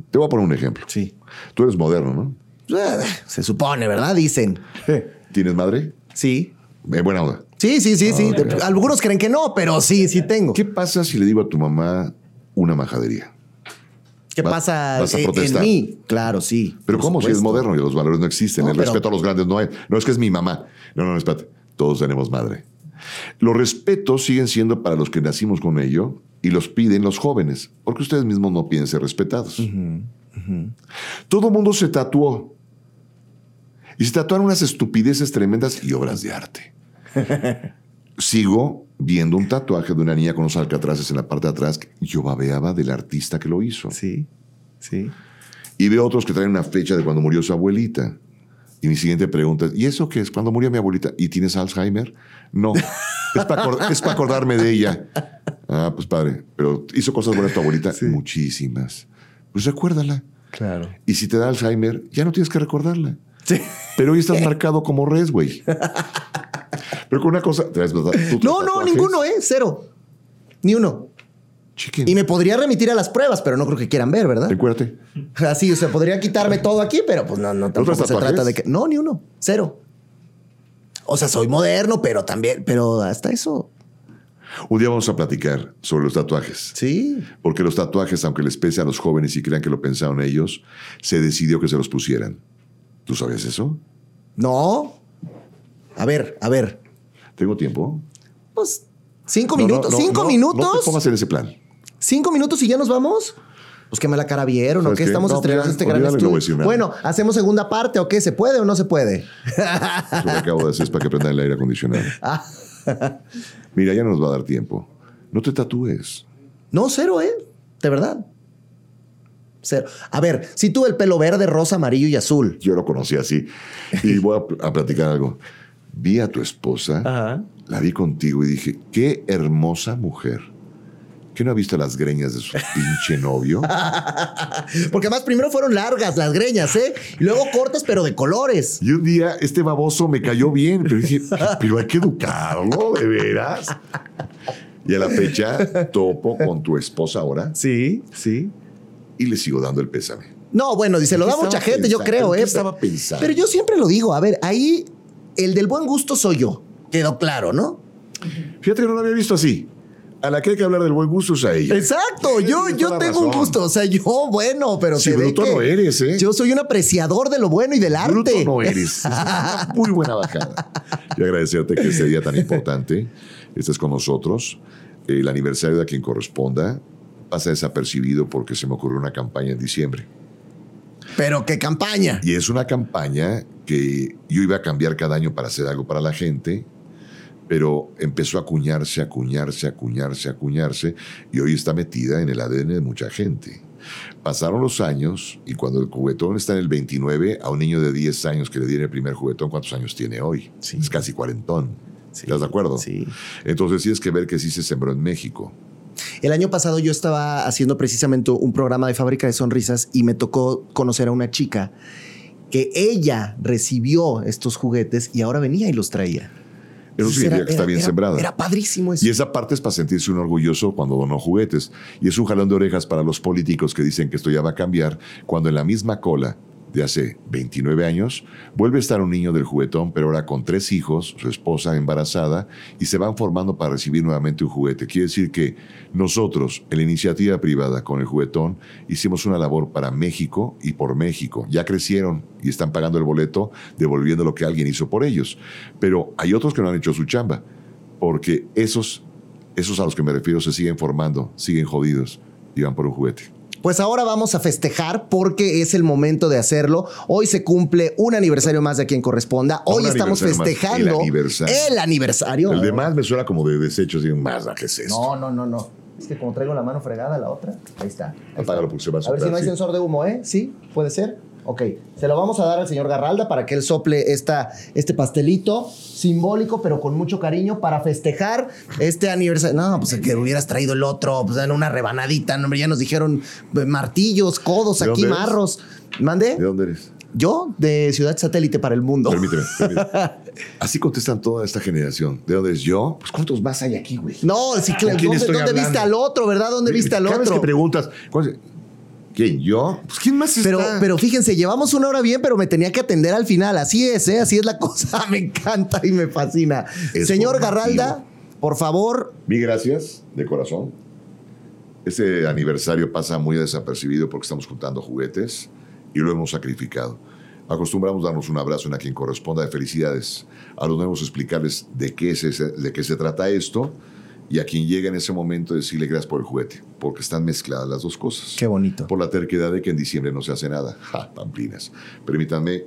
Te voy a poner un ejemplo. Sí. Tú eres moderno, ¿no? Eh, Se supone, ¿verdad? Dicen. ¿Tienes madre? Sí. Eh, buena onda. Sí, sí, sí, sí. De- Algunos creen que no, pero sí, sí tengo. ¿Qué pasa si le digo a tu mamá una majadería? ¿Qué vas- pasa vas a en- mí? Claro, sí. Pero ¿cómo si es moderno y los valores no existen? No, el pero- respeto a los grandes no hay. No es que es mi mamá. No, no, espérate. Todos tenemos madre. Los respetos siguen siendo para los que nacimos con ello y los piden los jóvenes, porque ustedes mismos no piden ser respetados. Todo el mundo se tatuó. Y se tatuaron unas estupideces tremendas y obras de arte. Sigo viendo un tatuaje de una niña con unos alcatraces en la parte de atrás que yo babeaba del artista que lo hizo. Sí, sí. Y veo otros que traen una fecha de cuando murió su abuelita. Y mi siguiente pregunta es, ¿y eso qué es? ¿Cuándo murió mi abuelita? ¿Y tienes Alzheimer? No. Es para acordarme de ella. Ah, pues padre. Pero hizo cosas buenas tu abuelita. Muchísimas. Pues recuérdala. Claro. Y si te da Alzheimer, ya no tienes que recordarla. Sí. Pero hoy estás marcado como res, güey. Pero con una cosa... ¿traes verdad? ¿Tú traes No, no, ninguno, ¿eh? Cero. Ni uno. Chiquen, Y me podría remitir a las pruebas, pero no creo que quieran ver, ¿verdad? Recuérdate. Así, o sea, podría quitarme todo aquí, pero pues no, no tampoco se trata de que. No, ni uno. Cero. O sea, soy moderno, pero también, pero hasta eso. Un día vamos a platicar sobre los tatuajes. Sí. Porque los tatuajes, aunque les pese a los jóvenes y crean que lo pensaron ellos, se decidió que se los pusieran. ¿Tú sabías eso? No. A ver, a ver. ¿Tengo tiempo? Pues, cinco No, minutos. no, ¿Cinco minutos? No te pongas en ese plan. ¿Cinco minutos y ya nos vamos? Pues que me la cara vieron o ¿Sabes que qué? estamos estrenando este gran estudio. Bueno, ¿hacemos segunda parte o qué? ¿Se puede o no se puede? Eso que acabo de hacer es para que prendan el aire acondicionado. Ah. Mira, ya no nos va a dar tiempo. No te tatúes. No, cero, ¿eh? De verdad. Cero. A ver, si tuve el pelo verde, rosa, amarillo y azul. Yo lo conocí así. Y voy a, pl- a platicar algo. Vi a tu esposa, Ajá. la vi contigo y dije, qué hermosa mujer. ¿Qué no ha visto las greñas de su pinche novio? Porque además primero fueron largas las greñas, ¿eh? Y luego cortas, pero de colores. Y un día este baboso me cayó bien, pero dije, pero hay que educarlo, de veras. Y a la fecha topo con tu esposa ahora Sí, sí. y le sigo dando el pésame. No, bueno, dice, lo ¿Qué da mucha gente, yo creo, ¿Qué ¿eh? estaba pensando? Pero yo siempre lo digo, a ver, ahí el del buen gusto soy yo. Quedó claro, ¿no? Fíjate que no lo había visto así. A la que hay que hablar del buen gusto es a ella. Exacto, yo, yo tengo un gusto, o sea, yo, bueno, pero Sí, se ve bruto que no eres, ¿eh? Yo soy un apreciador de lo bueno y del arte. Bruto no eres. Muy buena bajada. Y agradecerte que este día tan importante estés con nosotros. El aniversario de a quien corresponda pasa desapercibido porque se me ocurrió una campaña en diciembre. Pero qué campaña. Y es una campaña que yo iba a cambiar cada año para hacer algo para la gente, pero empezó a acuñarse, acuñarse, acuñarse, acuñarse, y hoy está metida en el ADN de mucha gente. Pasaron los años y cuando el juguetón está en el 29, a un niño de 10 años que le diera el primer juguetón, ¿cuántos años tiene hoy? Sí. Es casi cuarentón. Sí. ¿Estás de acuerdo? Sí. Entonces tienes que ver que sí se sembró en México. El año pasado yo estaba haciendo precisamente un programa de fábrica de sonrisas y me tocó conocer a una chica que ella recibió estos juguetes y ahora venía y los traía. Eso significa era- que está era- bien era- sembrada. Era padrísimo eso. Y esa parte es para sentirse un orgulloso cuando donó juguetes. Y es un jalón de orejas para los políticos que dicen que esto ya va a cambiar, cuando en la misma cola de hace 29 años vuelve a estar un niño del juguetón, pero ahora con tres hijos, su esposa embarazada, y se van formando para recibir nuevamente un juguete. Quiere decir que nosotros, en la iniciativa privada con el juguetón, hicimos una labor para México y por México. Ya crecieron y están pagando el boleto, devolviendo lo que alguien hizo por ellos. Pero hay otros que no han hecho su chamba porque esos, esos a los que me refiero se siguen formando, siguen jodidos y van por un juguete. Pues ahora vamos a festejar porque es el momento de hacerlo. Hoy se cumple un aniversario más de quien corresponda. Hoy Un estamos más. festejando El aniversario. el aniversario. El demás me suena como de desechos y más, ¿qué es esto? No, no, no, no. Es que como traigo la mano fregada, la otra. Ahí está. Ahí está. Apágalo porque se va a A ver si no hay sí. sensor de humo, ¿eh? ¿Sí? ¿Puede ser? Ok. Se lo vamos a dar al señor Garralda para que él sople esta, este pastelito simbólico, pero con mucho cariño para festejar este aniversario. No, pues que hubieras traído el otro, pues en una rebanadita. No, hombre, ya nos dijeron eh, martillos, codos, ¿De aquí eres? marros. ¿Mande? ¿De dónde eres? Yo, de Ciudad Satélite para el Mundo. Permíteme. permíteme. Así contestan toda esta generación. ¿De dónde es yo? Pues ¿cuántos más hay aquí, güey? No, sí, claro. ¿Dónde, dónde viste al otro, verdad? ¿Dónde viste al Cada vez otro? que preguntas, ¿cuál es? ¿Quién? ¿Yo? Pues ¿quién más está? Pero, pero fíjense, llevamos una hora bien, pero me tenía que atender al final. Así es, ¿eh? Así es la cosa. Me encanta y me fascina. Es Señor formativo. Garralda, por favor. Mil gracias, de corazón. Este aniversario pasa muy desapercibido porque estamos juntando juguetes y lo hemos sacrificado. Acostumbramos darnos un abrazo en a quien corresponda de felicidades. A los nuevos explicarles de qué, es ese- de qué se trata esto y a quien llega en ese momento decirle gracias por el juguete, porque están mezcladas las dos cosas. Qué bonito. Por la terquedad de que en diciembre no se hace nada. Ja, pamplinas. Permítanme,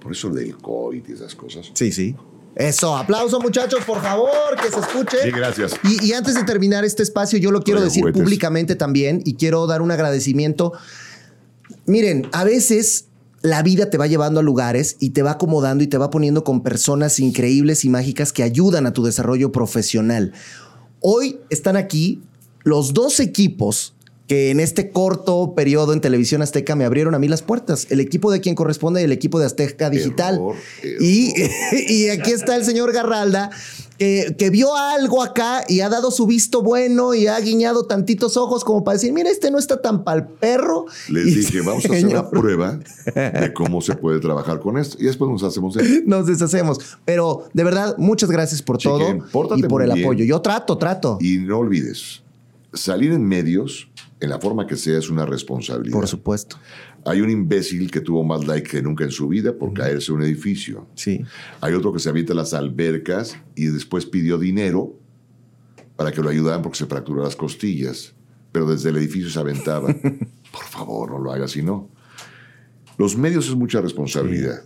por eso del COVID y esas cosas. Sí, sí. Eso, aplauso muchachos, por favor, que se escuche. Sí, gracias. Y, y antes de terminar este espacio, yo lo quiero decir juguetes. públicamente también y quiero dar un agradecimiento. Miren, a veces la vida te va llevando a lugares y te va acomodando y te va poniendo con personas increíbles y mágicas que ayudan a tu desarrollo profesional. Hoy están aquí los dos equipos que en este corto periodo en Televisión Azteca me abrieron a mí las puertas. El equipo de quien corresponde y el equipo de Azteca Digital. Error, error. Y, y aquí está el señor Garralda, que, que vio algo acá y ha dado su visto bueno y ha guiñado tantitos ojos como para decir, mira, este no está tan pal perro. Les Y dije, vamos a hacer una prueba de cómo se puede trabajar con esto. Y después nos hacemos de... Nos deshacemos. Pero de verdad, muchas gracias por todo y por el bien. apoyo. Yo trato, trato. Y no olvides, salir en medios en la forma que sea, es una responsabilidad. Por supuesto. Hay un imbécil que tuvo más like que nunca en su vida por caerse de un edificio. Sí. Hay otro que se avienta las albercas y después pidió dinero para que lo ayudaran porque se fracturó las costillas. Pero desde el edificio se aventaba. Por favor, no lo hagas si no. Los medios es mucha responsabilidad.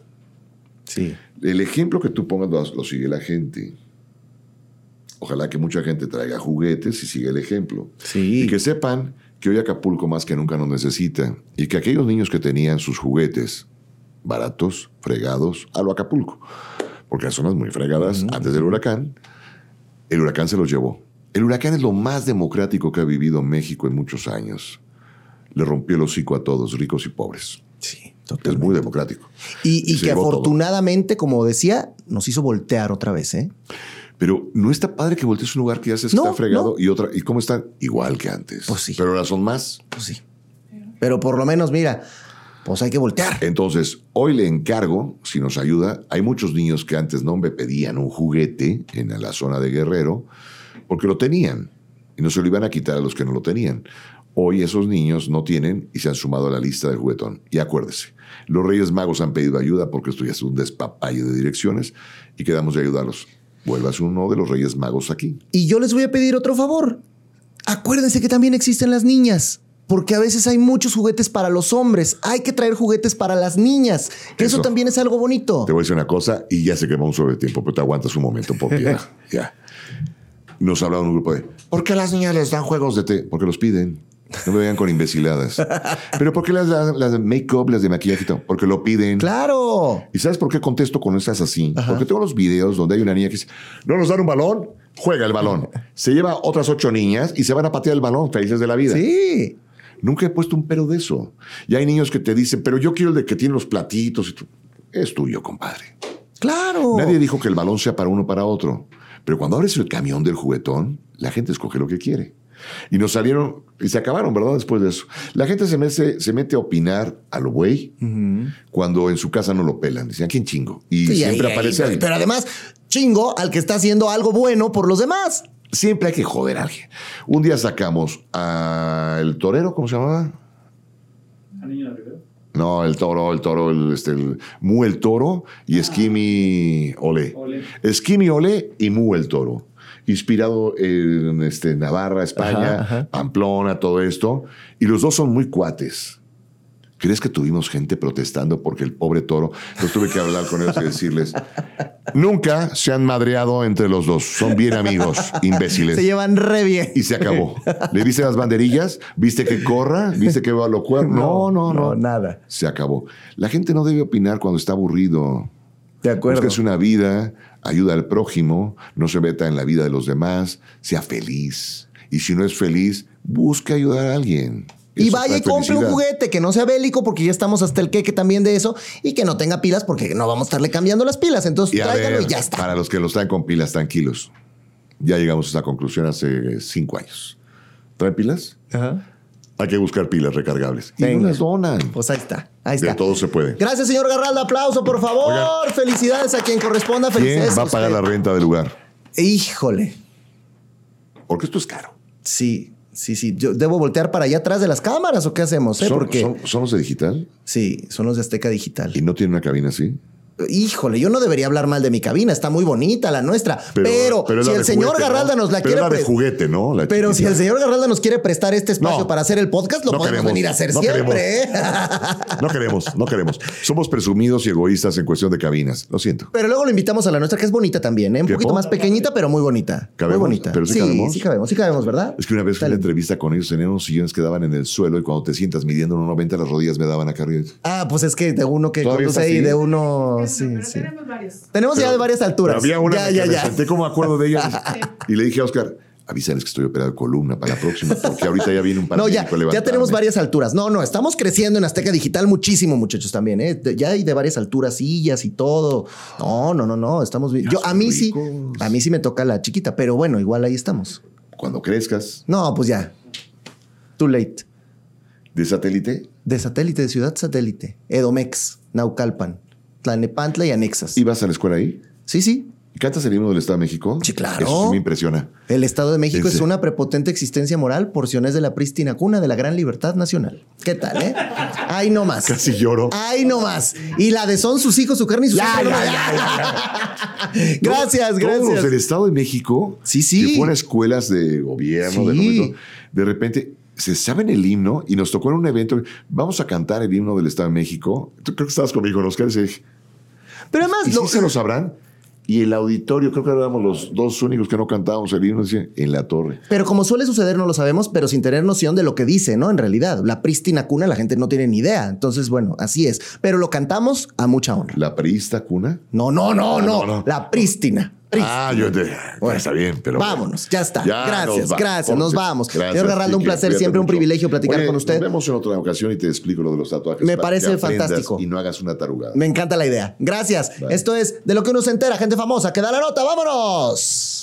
Sí. El ejemplo que tú pongas lo, lo sigue la gente. Ojalá que mucha gente traiga juguetes y siga el ejemplo. Sí. Y que sepan que hoy Acapulco más que nunca nos necesita. Y que aquellos niños que tenían sus juguetes baratos, fregados, a lo Acapulco. Porque las zonas muy fregadas antes del huracán, el huracán se los llevó. El huracán es lo más democrático que ha vivido México en muchos años. Le rompió el hocico a todos, ricos y pobres. Sí, Es muy democrático. Y, que todo. afortunadamente, como decía, nos hizo voltear otra vez, ¿eh? Pero no está padre que voltees un lugar que ya se No, está fregado no. y otra. ¿Y cómo están? Igual que antes. Pues sí. Pero ahora son más. Pues sí. Pero por lo menos, mira, pues hay que voltear. Entonces, hoy le encargo, si nos ayuda, hay muchos niños que antes no me pedían un juguete en la zona de Guerrero porque lo tenían y no se lo iban a quitar a los que no lo tenían. Hoy esos niños no tienen y se han sumado a la lista del juguetón. Y acuérdese, los Reyes Magos han pedido ayuda porque esto ya es un despapalle de direcciones y quedamos de ayudarlos. Vuelvas uno de los Reyes Magos aquí. Y yo les voy a pedir otro favor. Acuérdense que también existen las niñas. Porque a veces hay muchos juguetes para los hombres. Hay que traer juguetes para las niñas. Que eso, Eso. también es algo bonito. Te voy a decir una cosa y ya sé que vamos sobre el tiempo, pero te aguantas un momento por piedad. ya. Nos hablaba un grupo de ¿Por qué a las niñas les dan juegos de té? Porque los piden. No me vean con imbeciladas. Pero ¿por qué las, las, make-up, las de maquillaje? Porque lo piden. Claro. ¿Y sabes por qué contesto con esas así? Porque tengo los videos donde hay una niña que dice, no nos dan un balón, juega el balón. Se lleva otras ocho niñas y se van a patear el balón, felices de la vida. Sí. Nunca he puesto un pero de eso. Y hay niños que te dicen, pero yo quiero el de que tiene los platitos. Y tú, es tuyo, compadre. Claro. Nadie dijo que el balón sea para uno o para otro. Pero cuando abres el camión del juguetón, la gente escoge lo que quiere. Y nos salieron, y se acabaron, ¿verdad? Después de eso. La gente se mete, se mete a opinar a lo güey cuando en su casa no lo pelan. Dicen, ¿a quién chingo? Y Sí, siempre ahí- ahí- aparece alguien. Pero además, chingo al que está haciendo algo bueno por los demás. Siempre hay que joder a alguien. Un día sacamos al torero, ¿cómo se llamaba? ¿A niño de Rivera? No, el toro, el toro, el, este, el Mu el toro y Esquimi Ole. Ole. Esquimi Ole y Mu el toro. Inspirado en este, Navarra, España, Ajá, ajá. Pamplona, todo esto. Y los dos son muy cuates. ¿Crees que tuvimos gente protestando porque el pobre toro? Entonces tuve que hablar con ellos y decirles: Nunca se han madreado entre los dos. Son bien amigos, imbéciles. Se llevan re bien. Y se acabó. ¿Le viste las banderillas? ¿Viste que corra? ¿Viste que va a lo cuerno? No, no, no, nada. Se acabó. La gente no debe opinar cuando está aburrido. De acuerdo. Busca una vida, ayuda al prójimo, no se meta en la vida de los demás, sea feliz. Y si no es feliz, busque ayudar a alguien. Y vaya y compre un juguete que no sea bélico, porque ya estamos hasta el queque también de eso, y que no tenga pilas, porque no vamos a estarle cambiando las pilas. Entonces, Y tráigalo ver, y ya está. para los que los traen con pilas, tranquilos. Ya llegamos a esa conclusión hace cinco años. ¿Traen pilas? Ajá. Hay que buscar pilas recargables. Y Venga. no las donan. Pues ahí está. Ahí De todo se puede. Gracias, señor Garralda. Aplauso, por favor. Oigan. Felicidades a quien corresponda. ¿Quién Felicidades va a pagar la renta del lugar? Híjole. Porque esto es caro. Sí, sí, sí. Yo debo voltear para allá atrás de las cámaras o qué hacemos, ¿eh? ¿Son, Porque son- son los de digital? sí, son los de Azteca Digital. ¿Y no tienen una cabina así? Híjole, yo no debería hablar mal de mi cabina, está muy bonita la nuestra. Pero, si el señor juguete, Garralda ¿no? nos la Pero quiere es la de pre- juguete, ¿no? La Pero si el señor Garralda nos quiere prestar este espacio No. para hacer el podcast, lo No podemos queremos, venir a hacer no siempre. ¿eh? No queremos, no queremos. Somos presumidos y egoístas en cuestión de cabinas. Lo siento. Pero luego lo invitamos a la nuestra, que es bonita también, ¿eh? un ¿Qué, poquito po? más pequeñita, pero muy bonita. ¿Cabemos? Muy bonita. ¿Pero sí sí, cabemos? sí cabemos, sí cabemos, ¿verdad? Es que una vez fui a una entrevista con ellos, tenían unos sillones que daban en el suelo y cuando te sientas midiendo 1,90 las rodillas me daban acá arriba. Ah, pues es que de uno que ¿Todavía conduce y de uno. Sí, Pero sí. tenemos varios. Tenemos ya de varias alturas. Había una ya, que ya, me ya. senté como acuerdo de ella y le dije a Oscar, avísales que estoy operado de columna para la próxima, porque ahorita ya viene un par No, ya, ya tenemos varias alturas. No, no, estamos creciendo en Azteca Digital muchísimo, muchachos, también, ¿eh? De- Ya hay de varias alturas, sillas y todo. No, no, no, no, estamos bien. Ya Yo, a mí sí, a mí sí me toca la chiquita, pero bueno, igual ahí estamos. Cuando crezcas No, pues ya. Too late. de satélite, De satélite, de ciudad satélite. Edomex, Naucalpan, Tlanepantla y anexas. ¿ibas a la escuela ahí? Sí, sí. ¿Cantas el himno del Estado de México? Sí, claro. Eso sí me impresiona. El Estado de México es una prepotente existencia moral, porciones de la prístina cuna de la gran libertad nacional. ¿Qué tal, eh? Ay, no más. Casi lloro. Ay, no más. Y la de son sus hijos, su carne y su Ya, sangre. ya, ya, Gracias, Todos los gracias. del Estado de México, Sí, sí. que fueron a escuelas de gobierno, de, de repente se saben el himno y nos tocó en un evento, vamos a cantar el himno del Estado de México. Tú creo que estabas conmigo, Oscar, y dije, Pero además, ¿y lo- sí se lo sabrán? Y el auditorio, creo que éramos los dos únicos que no cantábamos el himno, decía, en la torre. pero como suele suceder, no lo sabemos, pero sin tener noción de lo que dice, ¿no? En realidad, la prístina cuna, la gente no tiene ni idea. Entonces, bueno, así es. Pero lo cantamos a mucha honra. ¿La priista cuna? No, no, no, Ah, no. no, no. La prístina. Ah, yo te... Bueno, está bien, pero... Vámonos, ya está. Ya gracias, nos va- gracias, nos vamos. Gracias, Señor Garralda, un placer, siempre un privilegio platicar Oye, con usted. Nos vemos en otra ocasión y te explico lo de los tatuajes. Me parece fantástico. Y no hagas una tarugada. Me encanta la idea. Gracias. Esto es de lo que uno se entera, gente famosa. Que da la nota. ¡Vámonos!